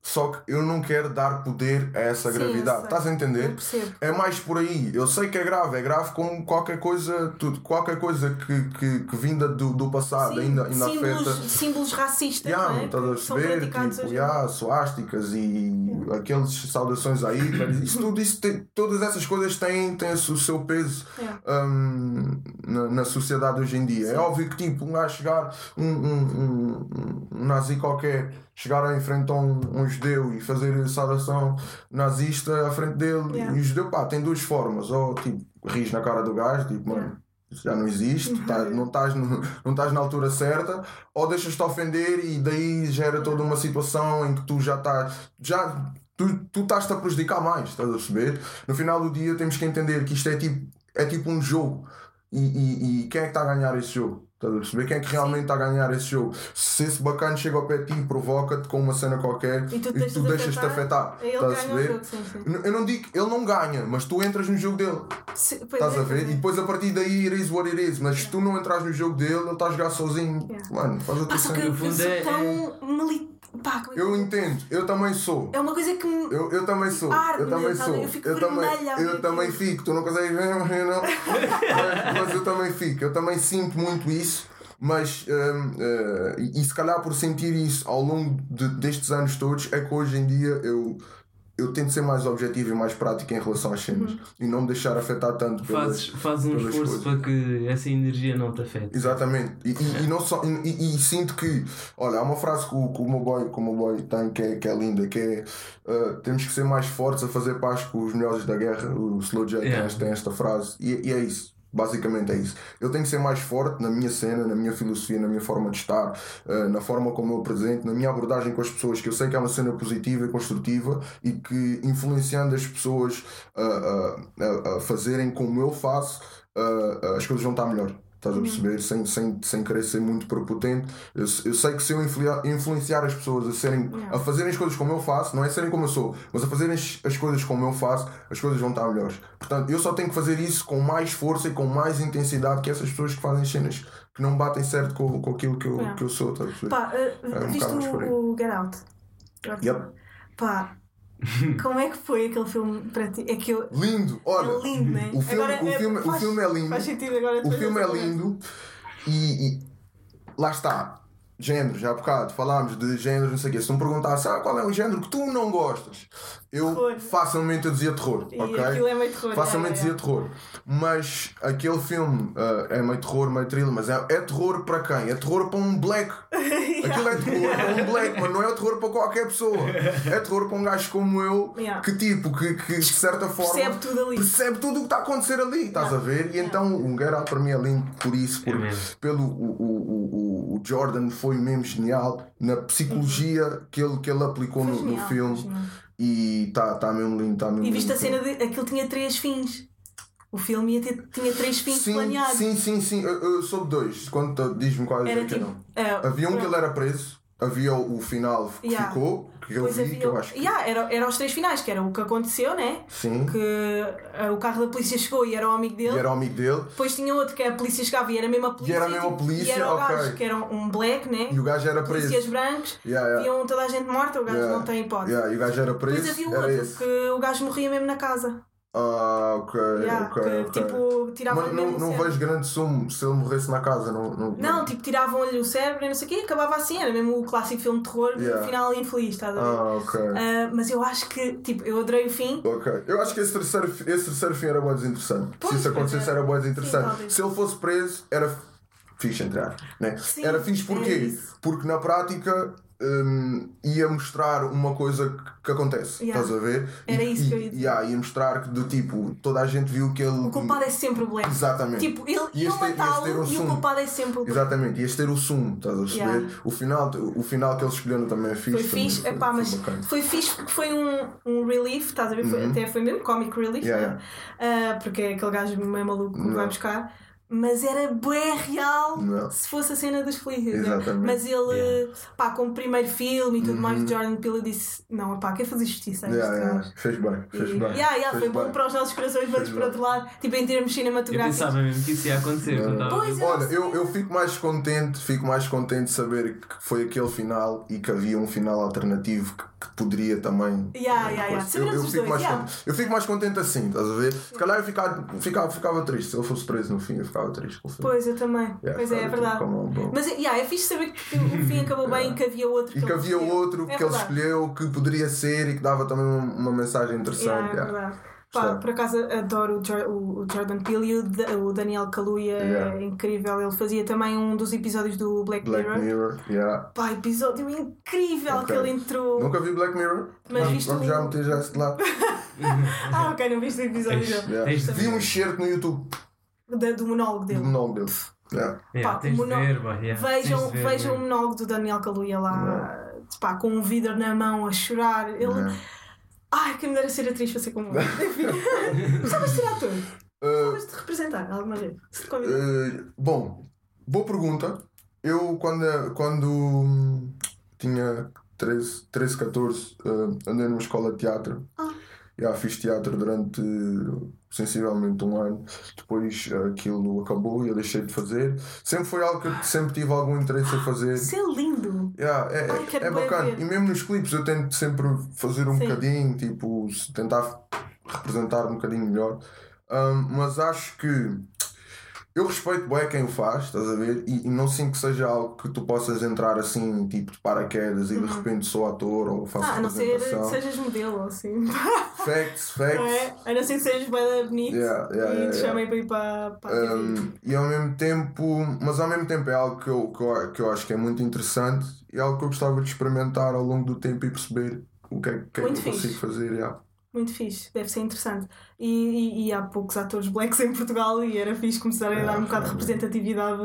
Só que eu não quero dar poder a essa Sim, gravidade. Estás a entender? É mais por aí. Eu sei que é grave, é grave como qualquer coisa, tudo, qualquer coisa que, que, que vinda do, do passado Sim, ainda, ainda símbolos, afeta. símbolos racistas Yeah, não é? estás a perceber? Tipo, yeah, suásticas e aqueles saudações aí, isso tudo isso tem- todas essas coisas têm, têm o seu peso Yeah. hum, na, na sociedade hoje em dia. É óbvio que tipo, um gajo chegar, um, um, um, um nazi qualquer, chegar em frente a um, um judeu e fazer saudação nazista à frente dele, Yeah. e o judeu pá, tem duas formas, ou tipo, ris na cara do gajo, tipo, mano. Isso já não existe, Uhum. tá- não estás não estás na altura certa, ou deixas-te ofender e daí gera toda uma situação em que tu já estás. Já, tu, tu estás-te a prejudicar mais, estás a perceber? No final do dia temos que entender que isto é tipo, é tipo um jogo. E, e, e quem é que está a ganhar esse jogo? Estás a perceber? Quem é que realmente está a ganhar esse jogo? Se esse bacana chega ao pé de ti e provoca-te com uma cena qualquer E tu e tu de deixas-te afetar, Estás a ganha o perceber? jogo, sim, sim. Eu- não digo, ele não ganha, mas tu entras no jogo dele. Se- Estás é, a ver? pois é. E depois a partir daí it is what it is. Mas se tu não entras no jogo dele, ele está a jogar sozinho. Yeah. Mano, faz a tua Pá, só que cena. eu, é- tão mili... Pá, como é que- Eu entendo, eu também sou. É uma coisa que me. Eu, eu também sou, Arde, eu também sabe? sou. Eu fico também, vermelha ver eu também fico, tu não consegues ver, eu não. mas, mas eu também fico, eu também sinto muito isso. Mas, eh, e, e se calhar por sentir isso ao longo de- destes anos todos, é que hoje em dia eu, eu tento ser mais objetivo e mais prático em relação às cenas Uhum. e não me deixar afetar tanto pelas, Fazes, fazes um pelas esforço coisas. para que essa energia não te afete. Exatamente. E, e, e não só, e, e- e sinto que, olha, há uma frase que o, que o meu boy, que o meu boy tem que é, que é linda, que é uh, temos que ser mais fortes a fazer paz com os melhores da guerra. O Slow J tem Yeah. esta- tem esta frase. E, e é isso. Basicamente é isso. Eu tenho que ser mais forte na minha cena, na minha filosofia, na minha forma de estar, uh, na forma como eu apresento, na minha abordagem com as pessoas, que eu sei que é uma cena positiva e construtiva e que influenciando as pessoas uh, uh, a- a fazerem como eu faço, as coisas vão estar melhor. Estás a perceber? Sem, sem, sem querer ser muito prepotente. Eu, eu sei que se eu influenciar, as pessoas a, serem, a fazerem as coisas como eu faço, não é serem como eu sou, mas a fazerem as, as coisas como eu faço, as coisas vão estar melhores. Portanto, eu só tenho que fazer isso com mais força e com mais intensidade que essas pessoas que fazem cenas que não batem certo com, com aquilo que eu, que eu sou. Estás a perceber? Pá, uh, um viste o, o Get Out? Yep. Pá, como é que foi aquele filme para ti? É que eu. Lindo! Olha, É lindo, né? o filme, Agora, o é- filme, o faz- filme é lindo. Faz sentido agora. O filme é lindo e, e lá está. Género, já há bocado falámos de géneros, não sei o quê. Se tu me perguntasse ah, qual é o género que tu não gostas, eu Terror. facilmente eu dizia terror. E ok? aquilo é meio terror. Facilmente é, dizia é. terror. Mas aquele filme ah, é meio terror, meio thriller, mas é, é terror para quem? É terror para um black. Aquilo é terror para um black, mas não é terror para qualquer pessoa. É terror para um gajo como eu, Yeah. que tipo, que, que de certa forma Percebe tudo ali. percebe tudo o que está a acontecer ali, estás Yeah. a ver? E então um Get Out para mim é lindo por isso, por, É mesmo. pelo o, o, o, o Jordan foi mesmo genial na psicologia que, ele, que ele aplicou Foi no, no genial, filme foi genial. e está tá mesmo lindo, está mesmo E viste lindo. a cena de. Aquilo tinha três fins. O filme ia ter, tinha três fins Sim, planeados. sim, sim, sim. Eu, eu soube dois. Quando diz-me quais Era é que tipo. eram. é, Havia um que ele era preso, havia o, final que Yeah. ficou, que eu Depois vi, havia. que eu acho que. Yeah, era, era os três finais, que era o que aconteceu, né? Sim. Que ah, o carro da polícia chegou e era o amigo dele. E era o amigo dele. Depois tinha outro que a polícia chegava e era a mesma polícia. era a mesma tipo, polícia, E era o ok. gajo que era um black, né? E o gajo era preso. Polícias brancos. Yeah, yeah. Viam toda a gente morta, o gajo não tem hipótese. E o gajo era preso. Depois havia outro, esse. que o gajo morria mesmo na casa. Ah, ok, Yeah, ok, que, ok. tipo, tiravam Mas não, não vejo grande sumo se ele morresse na casa. Não, não, Não, tipo, tiravam-lhe o cérebro e não sei o quê, acabava assim, era mesmo o clássico filme de terror, Yeah. final infeliz, estás a ver? Ah, ok. Ah, mas eu acho que, tipo, eu adorei o fim. Ok. Eu acho que esse terceiro, esse terceiro fim era boa desinteressante. Pois, Se isso acontecesse, era boa Sim, desinteressante. talvez. Se ele fosse preso, era fixe, entre aspas. Né? Sim, era fixe era porquê? isso. Porque na prática. hum, ia mostrar uma coisa que, acontece, Yeah. estás a ver? Era E- isso que eu ia dizer. yeah, ia mostrar que do tipo, toda a gente viu que ele. O culpado é sempre o Black. Exatamente. Tipo, ele ia ter matá-lo um e o culpado é sempre o Black. Exatamente, ias ter o sumo, estás a perceber? Yeah. O, final, o final que eles escolheram também é fixe. Foi fixe, epá, mas bacana. foi fixe porque foi um, um relief, estás a ver? Foi- Até foi mesmo comic relief, Uhum. Né? Ah, porque é aquele gajo meio maluco que vai buscar. Mas era bué real Não. se fosse a cena dos felizes. Exatamente. Mas ele, Yeah. pá, como primeiro filme e tudo mais, Jordan Peele disse: Não, pá, quer fazer justiça. Uhum. Yeah, yeah. gajo." Fez bem, fez E- bem. Yeah, yeah, fez foi bom bem. para os nossos corações, mas bem. outro lado, tipo em termos Eu cinematográficos. pensava mesmo que isso ia acontecer a Pois é. Olha, eu, eu fico mais contente, fico mais contente de saber que foi aquele final e que havia um final alternativo que, que poderia também. Yeah, yeah, yeah. Eu, eu fico dois, mais yeah. contente, eu fico mais contente assim, estás a ver? Se calhar eu ficava, ficava, ficava triste. Se ele fosse preso no fim, eu ficava triste com o filme. Pois, eu também. Yeah, pois é, é ficava verdade. tipo, como. Mas yeah, é fixe saber que o fim acabou bem e que havia outro. E que ele havia escolheu. outro É que ele escolheu que poderia ser e que dava também uma, uma mensagem interessante. Yeah, é yeah. verdade. Pá, por acaso adoro o, Jor- o- o Jordan Peele e o, Da- o Daniel Kaluuya Yeah. é incrível. Ele fazia também um dos episódios do Black, Black Mirror. Mirror, yeah. Pá, episódio incrível Ok. que ele entrou. Nunca vi Black Mirror? Mas vamos, vamos o- já meter já esse lado. Ah, ok, não viste o episódio. Yeah. Vi um ver. excerto no YouTube Da- do monólogo do dele. monólogo dele. Yeah. Yeah, Pá, tens de o mono- ver, pá, yeah, Vejam, de ver vejam o monólogo do Daniel Kaluuya lá, pá, com um vidro na mão a chorar. Ele. Yeah. Ai, quem me dera ser atriz para ser como ele. Enfim. Gostavas de ser ator? Uh, Gostavas de representar alguma vez? Se te convidar. uh, bom, boa pergunta. Eu, quando, quando hum, tinha 13, 13 14, uh, andei numa escola de teatro. Ah. Já fiz teatro durante sensivelmente um ano. Depois aquilo acabou e eu deixei de fazer. Sempre foi algo que eu sempre tive algum interesse em fazer. Isso é lindo! Yeah, é, Ai, é- quero é bacana. ver. E mesmo nos clipes eu tento sempre fazer um Sim. bocadinho, tipo, tentar representar um bocadinho melhor. Um, mas acho que eu respeito bem quem o faz, estás a ver? E, e não sinto que seja algo que tu possas entrar assim, tipo, de paraquedas e de repente sou ator ou faço Uhum. Ah, a não ser que sejas modelo ou assim. Facts, Não facts. é? A não ser que sejas bem bonito Yeah, yeah, e yeah, te chamem para ir para, para. Um, e ao mesmo tempo, mas ao mesmo tempo é algo que eu, que, eu, que eu acho que é muito interessante e é algo que eu gostava de experimentar ao longo do tempo e perceber o que é, que é que eu consigo fazer. yeah. Muito fixe, deve ser interessante. E, e, e há poucos atores blacks em Portugal e era fixe começarem a dar um bocado de representatividade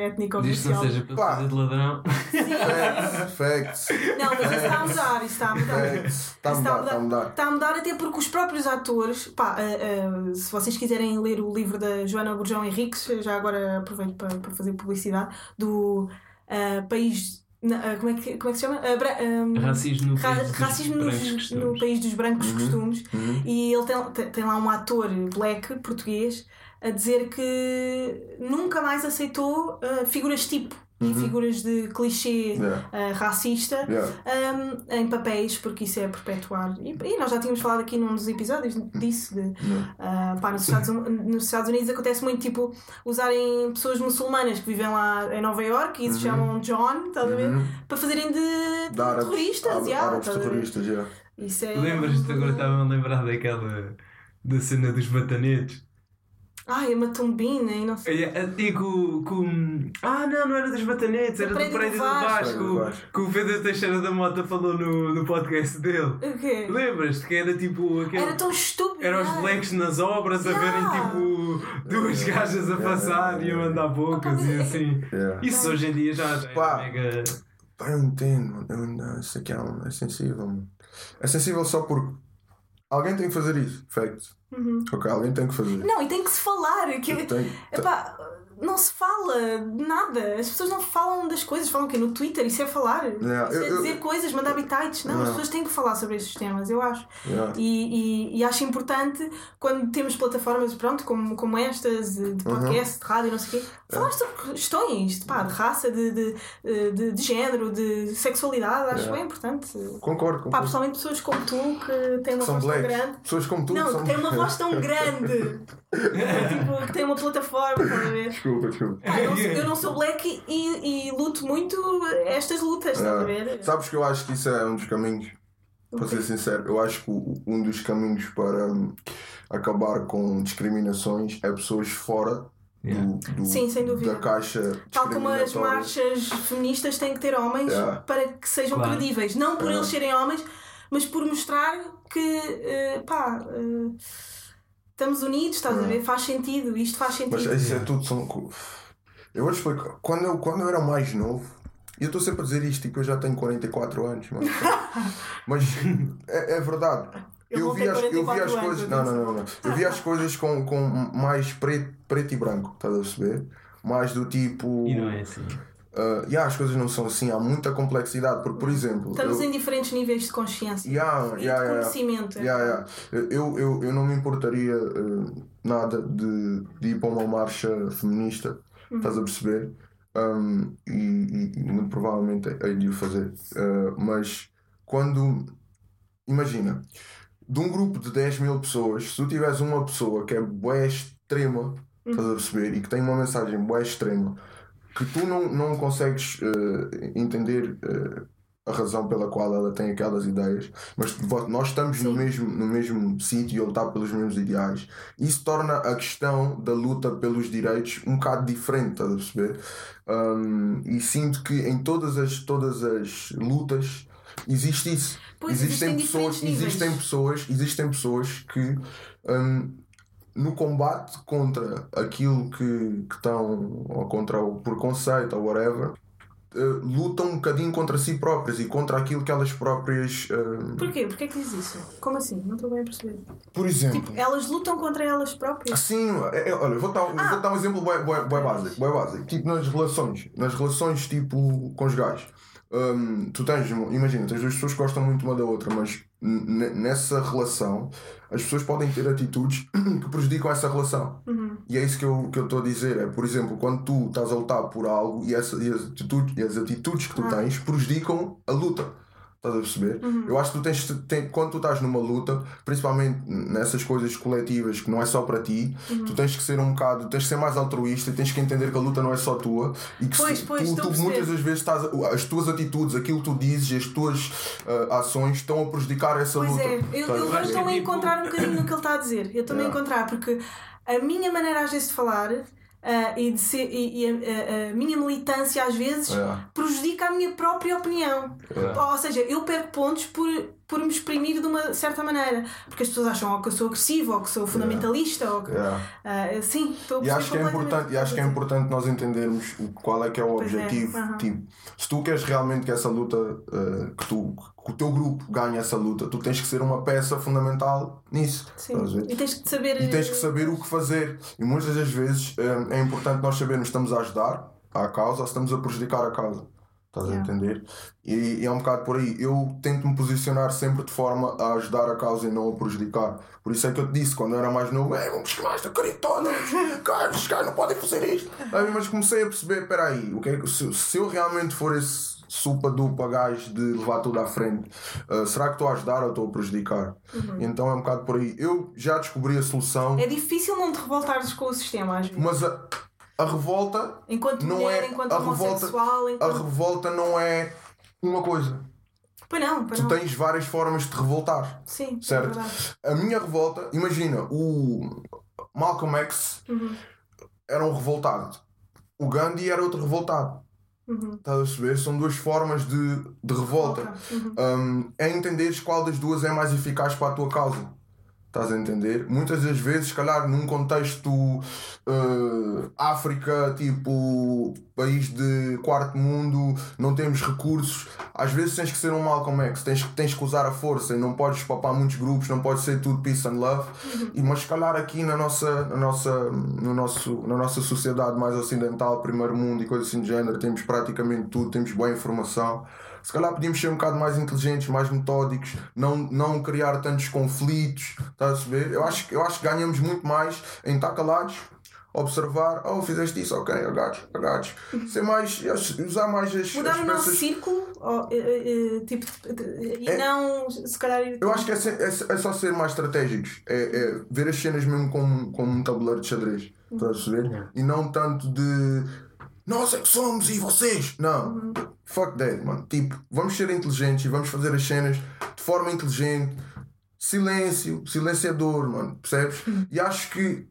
étnica Diz que não oficial. seja para Pá. fazer de ladrão. Facts, facts, Não, mas isso está a mudar, isso está a mudar. facts. Está a mudar, está a mudar. Está a mudar até porque os próprios atores, pá, ah, ah, se vocês quiserem ler o livro da Joana Gurjão Henriques, já agora aproveito para, para fazer publicidade, do ah, país. Na- ah, como, é que, como é que se chama? Ah, bra- ah, Racismo no Ra- país dos racismo nos- brancos no costumes. país dos brancos Uhum. costumes e ele tem, tem, lá um ator black português a dizer que nunca mais aceitou ah, figuras tipo e figuras de clichê Uhum. Yeah. ah, racista Yeah. um, em papéis, porque isso é perpetuar. E, e nós já tínhamos falado aqui num dos episódios disso. De, ah, pá, nos, Estados, nos Estados Unidos acontece muito tipo usarem pessoas muçulmanas que vivem lá em Nova York e se chamam John, estás a ver? Para fazerem de, de Uhum. Árabes, terroristas. árabes, yeah, árabes ver? terroristas, yeah. Isso é. Lembras-te agora estava a lembrar daquela da cena dos batanetes? Ai, é uma tumbina e não sei. E, e com, com. Ah, não, não era dos batanetes, era do prédio do prédio do Vasco. Do Vasco. que o Pedro Teixeira da Mota falou no, no podcast dele. O quê? Lembras-te que era tipo aquele. Era tão estúpido. Eram os yeah. blacks nas obras a Yeah. verem tipo duas gajas a passar e a mandar bocas e assim. Yeah. Isso hoje em dia já, já é Pá. mega. Pá, eu entendo, mano. Eu, não, isso aqui é, um- é sensível. É sensível só porque alguém tem que fazer isso. Facts. Uhum. Ok, alguém tem que fazer. Não, e tem que se falar. Que... Tem, Epá, não se fala de nada. As pessoas não falam das coisas. Falam que no Twitter isso é falar. Yeah, isso é eu- dizer eu- coisas, mandar bitites. Não, as Yeah. pessoas têm que falar sobre esses temas, eu acho. yeah. E, e, e acho importante quando temos plataformas pronto, como, como estas, de de podcast, de rádio, não sei o quê, falar sobre questões de, pá, de raça, de, de, de, de género, de sexualidade. Acho Yeah. bem importante. Concordo, Pá, concordo. principalmente pessoas como tu que têm uma São voz tão blacks. grande. Pessoas como tu Não, são que tem uma voz tão grande. tipo, que tem uma plataforma, estás a ver? Desculpa, desculpa. Pá, eu, não sou, eu não sou black e, e luto muito estas lutas, estás a ver? Sabes que eu acho que isso é um dos caminhos, para ser sincero, eu acho que um dos caminhos para hum, acabar com discriminações é pessoas fora Yeah. do, do- Sim, sem dúvida. da caixa Tal como as marchas feministas têm que ter homens Yeah. para que sejam Claro. credíveis. Não por Yeah. eles serem homens, mas por mostrar que, eh, pá, eh, estamos unidos, estás a ver? Faz sentido, isto faz Mas sentido. isso é tudo são. Eu vou explicar. Quando eu, quando eu era mais novo, e eu estou sempre a dizer isto, tipo, eu já tenho 44 anos, mano. mas é, é verdade. Eu vi as, eu vi 44 as anos, coisas. Não, não, não, não. Eu vi as coisas com, com mais preto, preto e branco, estás a perceber? Mais do tipo. E não é assim. Uh, yeah, as coisas não são assim, há muita complexidade. Porque, por exemplo. Estamos eu, em diferentes níveis de consciência yeah, e yeah, de yeah, conhecimento. yeah, yeah. Eu, eu, eu não me importaria uh, nada de, de ir para uma marcha feminista, Uhum. estás a perceber? Um, e, e- e muito provavelmente hei de o fazer. Uh, mas quando. Imagina, de um grupo de 10 mil pessoas, se tu tiveres uma pessoa que é bué extrema, estás a perceber? E que tem uma mensagem bué extrema, que tu não, não consegues uh, entender uh, a razão pela qual ela tem aquelas ideias, mas nós estamos no Sim. mesmo mesmo, no mesmo sítio e a lutar pelos mesmos ideais. Isso torna a questão da luta pelos direitos um bocado diferente, estás a perceber? Um, e sinto que em todas as, todas as lutas existe isso. Pois, existem, existem pessoas, existem pessoas, existem pessoas que hum, no combate contra aquilo que, que estão ou contra o preconceito ou whatever eh, lutam um bocadinho contra si próprias e contra aquilo que elas próprias hum, Porquê? Porquê que diz isso? Como assim? Não estou bem a perceber. por exemplo Tipo, elas lutam contra elas próprias. Sim, é- é- olha, vou dar, Ah. vou dar um exemplo bué básico, básico. Tipo nas relações, nas relações tipo conjugais. Hum, tu tens, imagina, tens duas pessoas que gostam muito uma da outra, mas nessa relação as pessoas podem ter atitudes que prejudicam essa relação. Uhum. E é isso que eu que eu estou a dizer. É, por exemplo, quando tu estás a lutar por algo e, essa, e, as, atitudes, e as atitudes que tu Ah. tens prejudicam a luta. Estás a perceber? Uhum. Eu acho que tu tens, tem, quando tu estás numa luta, principalmente nessas coisas coletivas que não é só para ti, Uhum. tu tens que ser um bocado, tens que ser mais altruísta e tens que entender que a luta não é só tua e que Pois, se- pois, tu, estou a tu muitas das vezes estás a- as tuas atitudes, aquilo que tu dizes, as tuas ah, ações estão a prejudicar essa Pois luta. é, eu, a eu que estou-me a encontrar um bocadinho no que ele está a dizer. Eu estou-me a Yeah. encontrar porque a minha maneira às vezes de falar ah, e, ser, e, e a, a- minha militância às vezes Yeah. prejudica a minha própria opinião. Yeah. Ou seja, eu perco pontos por, por me exprimir de uma certa maneira. Porque as pessoas acham ou que eu sou agressiva ou que sou fundamentalista ou que. Yeah. Ah, sim, estou a E acho que é importante, e acho que é importante nós entendermos qual é que é o Pois é, objetivo. aham. Tipo, se tu queres realmente que essa luta, eh, que, tu, que o teu grupo ganhe essa luta, tu tens que ser uma peça fundamental nisso. Sim. E tens que saber. E tens que saber o que fazer. E muitas das vezes eh, é importante nós sabermos se estamos a ajudar à causa ou se estamos a prejudicar a causa. Estás Yeah. a entender? E, e é um bocado por aí. Eu tento me posicionar sempre de forma a ajudar a causa e não a prejudicar. Por isso é que eu te disse quando eu era mais novo: é, vamos buscar esta caritona, os caras não podem fazer isto. Aí, mas comecei a perceber: espera aí, o que é se, se eu realmente for esse supa do pagás de levar tudo à frente, ah, será que estou a ajudar ou estou a prejudicar? Então é um bocado por aí. Eu já descobri a solução. Uhum. É difícil não te revoltares com o sistema às vezes. Mas a, a revolta, Enquanto não mulher, é- enquanto a revolta- homossexual, a enquanto. revolta não é uma coisa. Pois não, pois Tu não. tens várias formas de revoltar. Sim, é Certo? verdade. A minha revolta, imagina, o Malcolm X Uhum, era um revoltado. O Gandhi era outro revoltado. uhum. Estás a perceber? São duas formas de, de revolta. Uhum. Um, é entenderes qual das duas é mais eficaz para a tua causa. Estás a entender? Muitas das vezes, se calhar, num contexto uh, África, tipo país de quarto mundo, não temos recursos. Às vezes tens que ser um Malcolm X, tens, que- tens que usar a força e não podes papar muitos grupos, não pode ser tudo peace and love. E, mas se calhar aqui na nossa, na, nossa, no nosso, na nossa sociedade mais ocidental, primeiro mundo e coisas assim de género, temos praticamente tudo, temos boa informação. Se calhar podíamos ser um bocado mais inteligentes, mais metódicos, não, não criar tantos conflitos, estás a perceber? Eu acho, que- eu acho que ganhamos muito mais em estar calados, observar, oh, fizeste isso, ok, agados, agados. Ser mais, usar mais as, Mudar as o nosso peças. círculo eh, eh, eh, tipo, eh, e É- não se calhar Eu acho que é, ser- é- é só ser mais estratégicos. É, é ver as cenas mesmo como, como um tabuleiro de xadrez. Estás a perceber? Yeah. E não tanto de nós é que somos e vocês. Não. Fuck that, mano. Tipo, vamos ser inteligentes e vamos fazer as cenas de forma inteligente. Silêncio, silenciador, mano. Percebes? E acho que.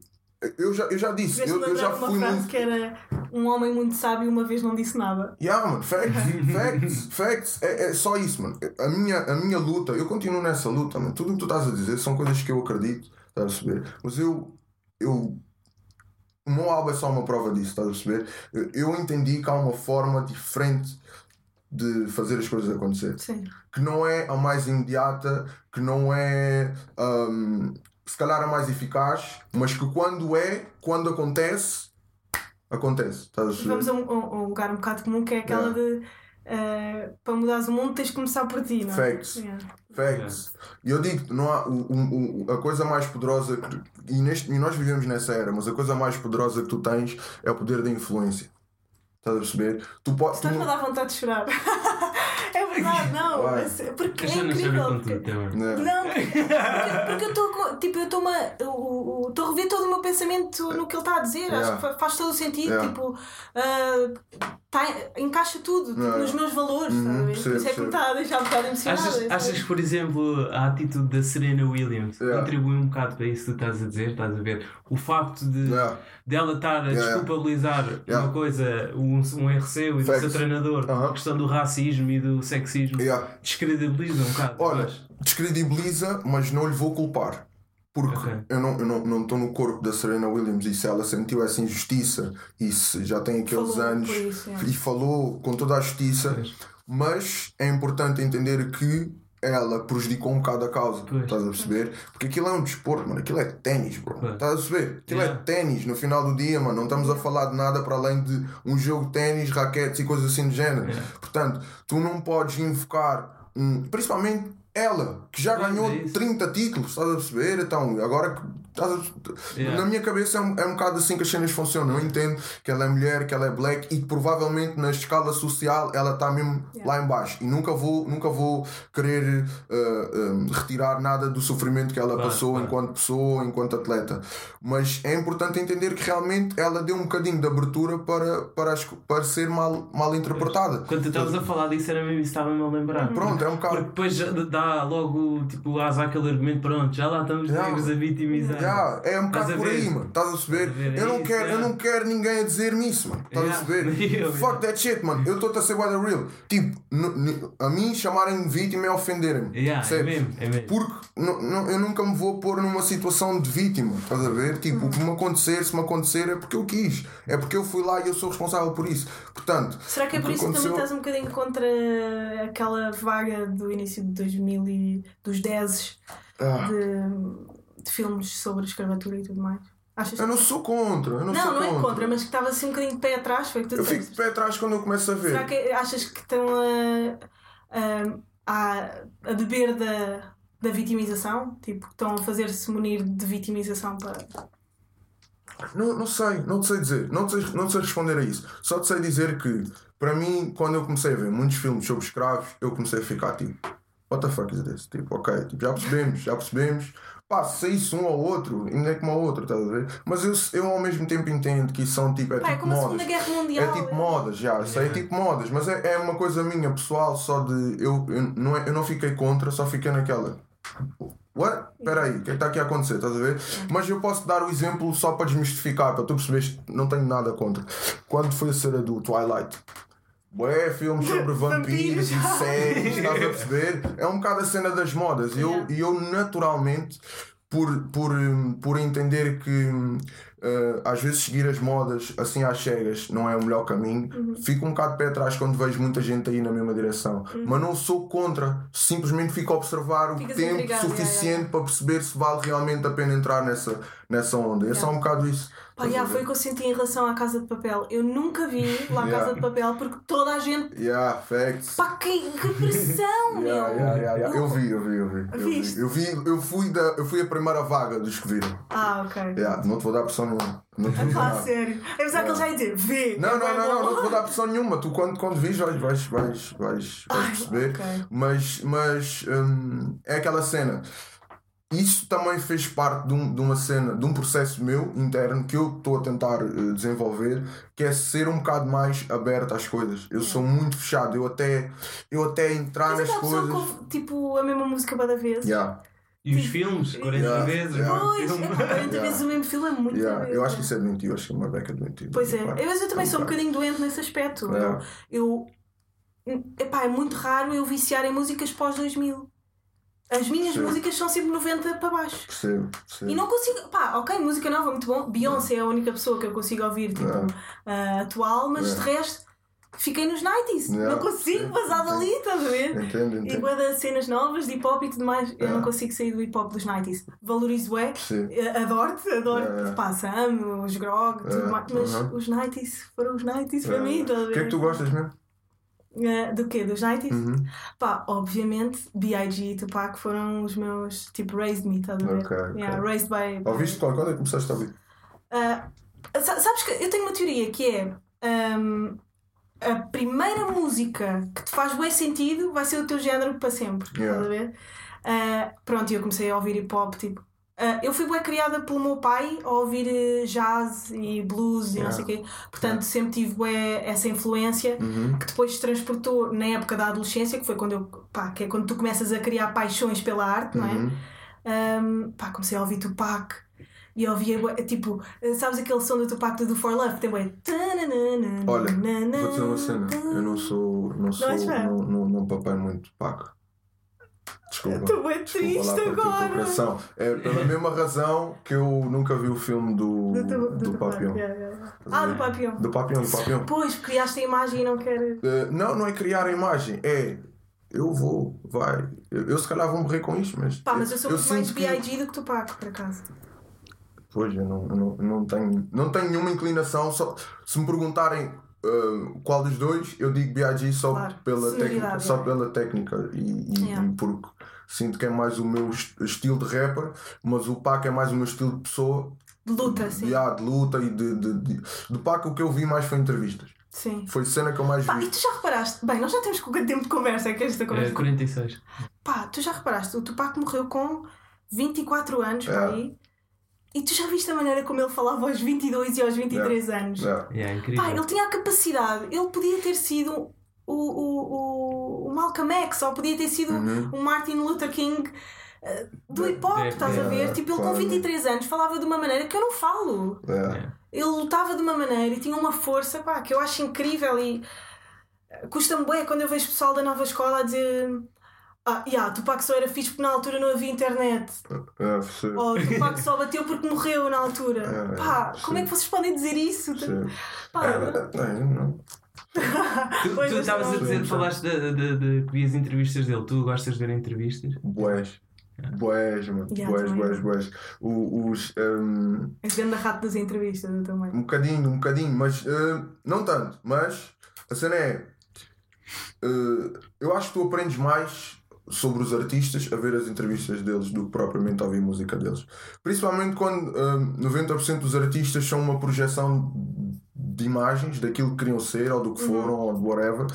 Eu já, eu já disse, eu, eu já de uma fui frase muito. que era um homem muito sábio uma vez não disse nada. Yeah, mano, facts, facts, facts, é, é só isso, mano. A minha, a minha luta, eu continuo nessa luta, mano. Tudo o que tu estás a dizer são coisas que eu acredito, estás a perceber? Mas eu, eu, o meu álbum é só uma prova disso, estás a perceber? Eu, entendi que há uma forma diferente de fazer as coisas acontecer. Sim. Que não é a mais imediata, que não é hum, se calhar a mais eficaz, mas que quando é, quando acontece, acontece. Estás a perceber? Vamos a um, a um lugar um bocado comum que é aquela Yeah. de eh, para mudares o mundo tens de começar por ti, não é? Facts. Yeah. Facts. E eu digo, não há, o, o- o- a coisa mais poderosa que, e, neste, e nós vivemos nessa era, mas a coisa mais poderosa que tu tens é o poder da influência. Estás a perceber? Tu podes. tu Estás-me a não- dar vontade de chorar. é verdade, não. Vai. é Porque é incrível. Porque... Né? Não, porque, porque eu estou tipo, eu estou a rever todo o meu pensamento no que ele está a dizer. Acho Yeah. que fa- faz todo o sentido. Yeah. Tipo, ah, tá- encaixa tudo tipo, nos meus valores. Uhum, isso é que me está a deixar um bocado emocionada. Achas, achas que, por exemplo, a atitude da Serena Williams Yeah. contribui um bocado para isso que tu estás a dizer? Estás a ver? O facto de Yeah. dela estar a Yeah. desculpabilizar Yeah. uma coisa, um, um erro seu e do seu treinador, a questão do racismo e do sexismo, Yeah. descredibiliza um bocado. Olha, acho. descredibiliza, mas não lhe vou culpar. Porque Ok. eu não estou não, não estou no corpo da Serena Williams e se ela sentiu essa injustiça e se já tem aqueles Falou anos isso, é. e falou com toda a justiça, Pois. mas é importante entender que ela prejudicou um bocado a causa. Pois. Estás a perceber? Porque aquilo é um desporto, mano. Aquilo é ténis, bro. Pois. Estás a perceber? Aquilo Yeah. é ténis no final do dia, mano. Não estamos a falar de nada para além de um jogo de ténis, raquetes e coisas assim do género. Yeah. Portanto, tu não podes invocar um. Principalmente ela, que já ganhou é isso. 30 títulos, estás a perceber? Então, agora que. Yeah. Na minha cabeça é um, é um bocado assim que as cenas funcionam. Eu entendo que ela é mulher, que ela é black e que provavelmente na escala social ela está mesmo lá em baixo. E nunca vou, nunca vou querer uh, um, retirar nada do sofrimento que ela Claro, passou claro. enquanto pessoa, enquanto atleta. Mas é importante entender que realmente ela deu um bocadinho de abertura para, para, as- para ser mal, mal interpretada. Quando tu estavas a falar disso, era mesmo isso que estava-me a lembrar. Pronto, é um bocado. Porque depois dá logo tipo asa àquele argumento, pronto, já lá estamos Yeah. negros a vitimizar. Yeah, é um bocado por aí, mano. Estás a perceber? Eu, não isso, quero, eu não quero ninguém a dizer-me isso, mano. Estás a perceber? Fuck that shit, mano. Eu estou a ser wide real. Tipo, a mim chamarem-me vítima é ofenderem-me. Yeah, é mesmo, é mesmo. Porque eu nunca me vou pôr numa situação de vítima. Estás a ver? Tipo, o que me acontecer, se me acontecer, é porque eu quis. É porque eu fui lá e eu sou responsável por isso. Portanto, Será que é por isso que também estás um bocadinho contra aquela vaga do início de 2000 e dos 10 Ah, de, de filmes sobre escravatura e tudo mais? Achas eu não sou contra. Eu não, Não, sou não é contra. contra, mas que estava assim um bocadinho de pé atrás, foi que tu Eu fico de pé atrás quando eu começo a ver. Será que achas que estão a, a, a, a beber da, da vitimização? Tipo, que estão a fazer-se munir de vitimização para. Não, não sei, não te sei dizer, não te sei, não te sei responder a isso. Só te sei dizer que, para mim, quando eu comecei a ver muitos filmes sobre escravos, eu comecei a ficar tipo, what the fuck is this? Tipo, ok, tipo, já percebemos, já percebemos. Pá, se saísse um ou outro, ainda é como a outro, estás a ver? Mas eu, eu ao mesmo tempo entendo que isso são tipo, é Pá, é tipo como a modas. Segunda Guerra Mundial. É tipo modas, já, sei, é tipo modas, mas é, é uma coisa minha pessoal, só de. Eu, eu, não, é- eu não fiquei contra, só fiquei naquela. What? Espera aí, o que é que está aqui a acontecer? Estás a ver? Mas eu posso dar o exemplo só para desmistificar, para tu perceberes que não tenho nada contra. Quando foi a cena do Twilight? Bué, filmes sobre vampiros e séries, estás a perceber? É um bocado a cena das modas. E eu, eu naturalmente, por, por, hum, por entender que eh, às vezes seguir as modas assim às cegas não é o melhor caminho, Uhum. fico um bocado de pé atrás quando vejo muita gente aí na mesma direção. Mas não sou contra, simplesmente fico a observar o Uhum. Ficas tempo suficiente para perceber se vale realmente a pena entrar nessa, nessa onda. É só um bocado isso. Pá, yeah, foi o que eu senti em relação à Casa de Papel. Eu nunca vi lá a Yeah. Casa de Papel porque toda a gente. Yeah, facts. Pá, que, que pressão, meu! Eu vi, eu vi, eu vi. Eu, Viste? vi. eu vi, eu fui da, eu fui a primeira vaga dos que viram. Ah, ok. Yeah, não te vou dar pressão nenhuma. Não te vou dizer Ah, sério. É pensar que ele já ia dizer, vê! Não, não, é não, não, não te vou dar pressão nenhuma. Tu quando, quando vis vais, vais, vais, vais, vais Ai, perceber. Mas, mas hum, é aquela cena. Isso também fez parte de, um- de uma cena, de um processo meu interno que eu estou a tentar eh, desenvolver, que é ser um bocado mais aberto às coisas. Eu sou muito fechado, eu até, eu até entrar Mas nas aquela pessoa coisas. ouve tipo a mesma música cada vez. Yeah, E os filmes, 40 Yeah, vezes, yeah. Pois, é, pá, 40 Yeah. vezes o mesmo filme é muito yeah. vezes. Eu acho que isso é doentio, eu acho que é uma beca doentio. Pois é, mas eu também É um sou um bocadinho doente nesse aspecto. É. Eu, eu epá, é muito raro eu viciar em músicas pós 2000. As minhas Sim. músicas são sempre 90 para baixo. Percebo, percebo. E não consigo, pá, ok, música nova, muito bom. Beyoncé é a única pessoa que eu consigo ouvir, tipo, É. ah, atual, mas É. de resto, fiquei nos 90s. Yeah, não consigo sim, passar dali, estás a ver? Entendo, E entendo. bué de cenas novas de hip hop e tudo mais, eu não consigo sair do hip hop dos 90s. Valorizo é, Sim. adoro-te, adoro-te, Yeah, yeah. passa, amo os grog, tudo Yeah, mais, mas uh-huh. os 90s foram os 90s para mim, estás a O que é ver? que tu gostas mesmo? Eh, do quê? Dos 90s? Uhum. Pá, obviamente, B.I.G. e Tupac foram os meus, tipo, raised me, estás a ver? Ok, ok. Yeah, raised by... Ouviste quando? Quando é que começaste a ouvir? Sa- sabes que eu tenho uma teoria que é ahm, a primeira música que te faz bem sentido vai ser o teu género para sempre. Yeah. Estás a ver? Ah, pronto, eu comecei a ouvir hip hop tipo. Ah, eu fui bem criada pelo meu pai a ouvir eh, jazz e blues e não Yeah. sei o quê. Portanto, sempre tive bué essa influência Uhum. que depois se transportou na época da adolescência, que foi quando eu, pá, que é quando tu começas a criar paixões pela arte, não é? Uhum. Um, pá, comecei a ouvir Tupac e ouvia tipo, sabes aquele som do Tupac do For Love? Tem bué. Olha, vou dizer uma cena. Eu não sou. Não sou. Não, não, não papei muito Paco. Desculpa. Estou bem triste agora. É pela mesma razão que eu nunca vi o filme do, Do, do, Papião. yeah, yeah, yeah. Ah, do Papião. Do do. Pois, criaste a imagem e não queres. Eh, não, não é criar a imagem, é eu vou, vai. Eu, eu se calhar vou morrer com isto, mas. Pá, mas eu sou muito mais sinto que- B.I.G. do que Tupac, por acaso. Pois, eu não, eu não, eu não, tenho, não tenho nenhuma inclinação. Só, se me perguntarem eh, qual dos dois, eu digo B.I.G. só, Claro, pela técnica, só é. pela técnica e, e- Yeah. e porque sinto que é mais o meu est- estilo de rapper, mas o Pac é mais o meu estilo de pessoa, De luta, sim. de, ah, de luta e de, de, de, do Pac o que eu vi mais foi entrevistas. Sim. Foi cena que eu mais Pá, vi. e tu já reparaste? Bem, nós já temos quanto tempo de conversa é que esta É, conversa. 46. Pá, tu já reparaste? O Tupac morreu com 24 anos, É. aí. E tu já viste a maneira como ele falava aos 22 e aos 23 anos? Yeah. É incrível. Pá, ele tinha a capacidade, ele podia ter sido o, o, o, Malcolm X, ou podia ter sido Uhum. o Martin Luther King eh, do hip hop, É, estás a é, ver? Tipo, ele com claramente. 23 anos falava de uma maneira que eu não falo. É. É. Ele lutava de uma maneira e tinha uma força pá, que eu acho incrível e eh, custa-me bem quando eu vejo pessoal da nova escola a dizer. Ah, yeah, Tupac só era fixe porque na altura não havia internet. É, percebo. Ou Tupac só bateu porque morreu na altura. É, é, Pá, sim. como é que vocês podem dizer isso? Percebo. Pá, É, não, não. Tu, estavas a dizer, falaste de, de, de, que vias entrevistas dele. Tu gostas de ver entrevistas? Bués. Bués, mano. Yeah, bués, também. bués, bués. O- Os. um, És grande rato das entrevistas, eu também. um bocadinho, um bocadinho, mas uh, não tanto. Mas a cena é. uh, eu acho que tu aprendes mais sobre os artistas a ver as entrevistas deles do que propriamente a ouvir música deles. Principalmente quando uh, 90% dos artistas são uma projeção de imagens daquilo que queriam ser ou do que foram ou de whatever.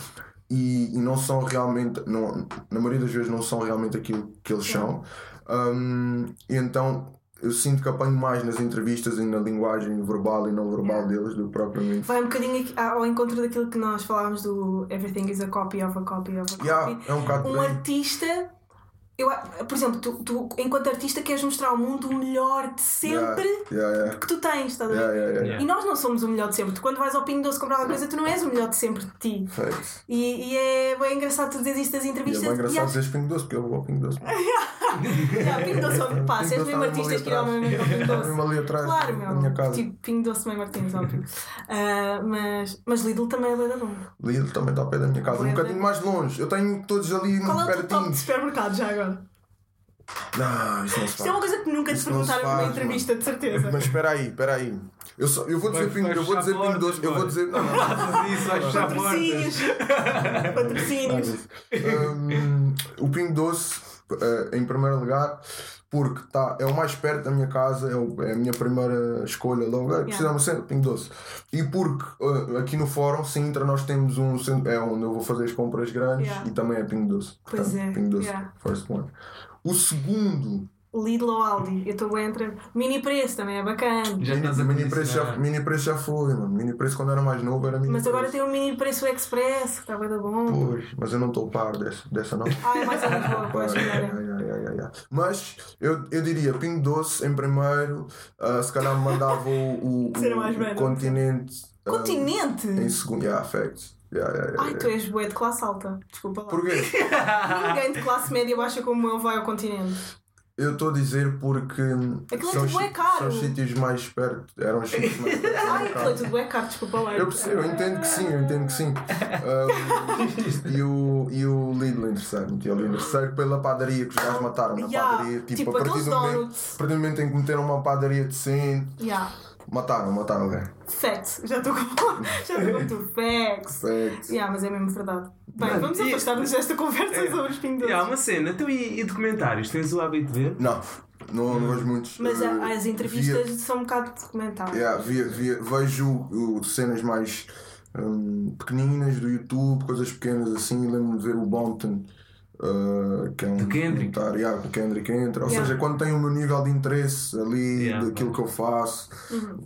E, e não são realmente, não, na maioria das vezes, não são realmente aquilo que eles são. Um, e então eu sinto que apanho mais nas entrevistas e na linguagem verbal e não verbal deles do que propriamente. Vai um bocadinho ao encontro daquilo que nós falávamos do Everything is a copy of a copy of a copy. Yeah, é um um artista, eu, por exemplo, tu, tu, enquanto artista queres mostrar ao mundo o melhor de sempre Yeah, yeah, yeah. que tu tens, estás a ver? Yeah, yeah, yeah. Yeah. E nós não somos o melhor de sempre. Tu, quando vais ao Pingo Doce comprar uma coisa, tu não és o melhor de sempre de ti. E, e é bem engraçado tu dizer isto das E é entrevistas. bem engraçado acho- dizer Pingo Doce, porque eu vou ao Pingo Doce. Yeah, Pingo Doce, pá, se és mesmo artista, que ir ao mesmo Pingo Doce. mesmo ali atrás Claro, meu. minha casa. Tipo, Pingo Doce, Mãe Martins, óbvio. Ah, mas, mas Lidl também é bem da bom. Lidl também está ao pé da minha casa, um bocadinho mais longe. Eu tenho todos ali Qual é o top pertinho. de supermercado já agora? Não, isso não se Isto é uma faz. coisa que nunca te Isso perguntaram numa faz, entrevista, de certeza. Mas espera aí, espera aí. Eu, só, eu vou dizer Pingo, vai eu vou dizer Pingo portas, Doce, eu vou dizer. Não, não, não. Isso, Patrocínios. Patrocínios. Hum, o Pingo Doce, eh, em primeiro lugar, porque tá, é o mais perto da minha casa, é, o- é a minha primeira escolha logo. É, precisamos sempre de Pingo Doce. E porque eh, aqui no Fórum Sintra nós temos um centro, é onde eu vou fazer as compras grandes Yeah. e também é Pingo Doce. Pois Portanto, é, Pingo Doce, yeah. first one. O segundo, Lidl ou Aldi. Eu estou entre. Mini preço também é bacana. Já mini, estás a mini, preço já, mini preço já foi, mano. Mini preço quando era mais novo era mini Mas agora preço. tem o mini preço express, que está bem da bom. Pois, mas eu não estou a par dessa, dessa não. Ah, é mais pois, ai, ai. Mas eu, eu diria Pingo Doce em primeiro, ah, se calhar me mandava o, o, o- mais o velho. continente ah, Continente! em segundo. Yeah, facts. Yeah, yeah, yeah, Ai, tu és bué de classe alta. Desculpa lá. Porquê? Ninguém de classe média baixa como eu vai ao continente. Eu estou a dizer porque Aquilo é são, tudo os- é caro. são os sítios mais perto. Eram os sítios mais perto. Ai, aquilo é tudo é caro, desculpa lá. Eu percebo, eu entendo que sim, eu entendo que sim. Um, e, o, e o Lidl terceiro, meti o Lidl terceiro pela padaria que os gajos mataram na Yeah, padaria. Tipo, tipo a partir do, momento, a partir do momento em que meteram uma padaria decente, Yeah. Mataram, mataram alguém. Facts. Já estou com. Já estou com tudo. Facts. Perfeito. Yeah, mas é mesmo verdade. Bem, Mano, vamos e- afastar-nos desta conversa É. sobre os E pingos. há uma cena, então e, e documentários? Tens o hábito de ver? Não, não, não vejo muitos. Mas Uh, a- as entrevistas via- são um bocado documentadas. Yeah, via- via- vejo o- cenas mais hum, pequeninas do YouTube, coisas pequenas assim. Lembro-me de ver o Bompton, uh, que é um Do Kendrick. documentário, yeah, que o Kendrick entra. Ou Yeah. seja, quando tem o meu nível de interesse ali, Yeah, daquilo bom. que eu faço,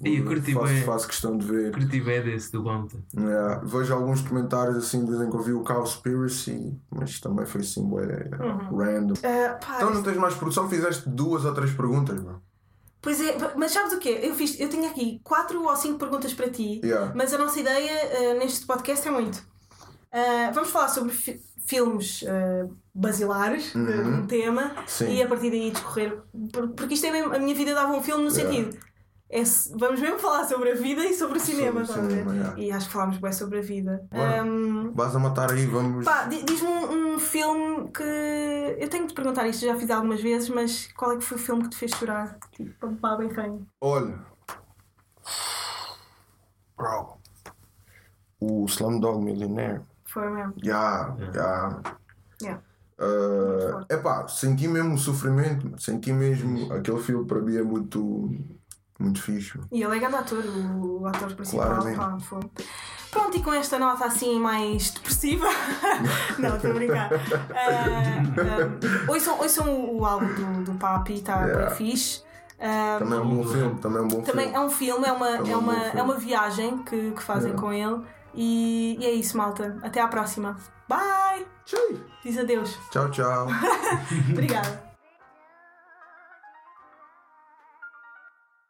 E eu curti faço, bem. faço questão de ver. Curti bem desse do Bompton. Yeah, vejo alguns documentários assim, de vez em que eu vi o Cowspiracy, mas também foi assim, bué, Uhum. random. Ah, pá, Então não tens mais produção? Fizeste duas ou três perguntas, bro. Pois é, mas sabes o quê? Eu, fiz, eu tenho aqui quatro ou cinco perguntas para ti, Yeah. mas a nossa ideia ah, neste podcast é muito. Ah, vamos falar sobre fi- filmes ah, basilares de Uhum. um tema Sim. e a partir daí discorrer. por- Porque isto é mesmo. A minha vida dava um filme no Yeah. sentido. é vamos mesmo falar sobre a vida e sobre o cinema, Sobre cinema, yeah. E acho que falámos bem sobre a vida. Bora. Ahm, Vais a matar aí, vamos. Diz-me um, um filme que. Eu tenho de te perguntar isto, já fiz algumas vezes, mas qual é que foi o filme que te fez chorar? Tipo, pá, bem ranho. Olha. Bro. O Slumdog Millionaire. Foi mesmo. Já, já. Yeah. Uh, epá, senti mesmo o sofrimento, senti mesmo aquele filme para mim é muito, muito fixe. E ele é grande ator, o, ator principal. Pá, foi. Pronto, e com esta nota assim mais depressiva. Não, estou a brincar. Uh, uh, ouçam, ouçam o, álbum do, do Papi, está Yeah. bem fixe. Uh, Também é um bom filme, também é um bom Também filme. é um filme, é uma, Também é é um uma, é uma viagem que, que fazem Yeah. com ele. E, e é isso, malta. Até à próxima. Bye! Tchau, Diz adeus. tchau. tchau. Obrigada.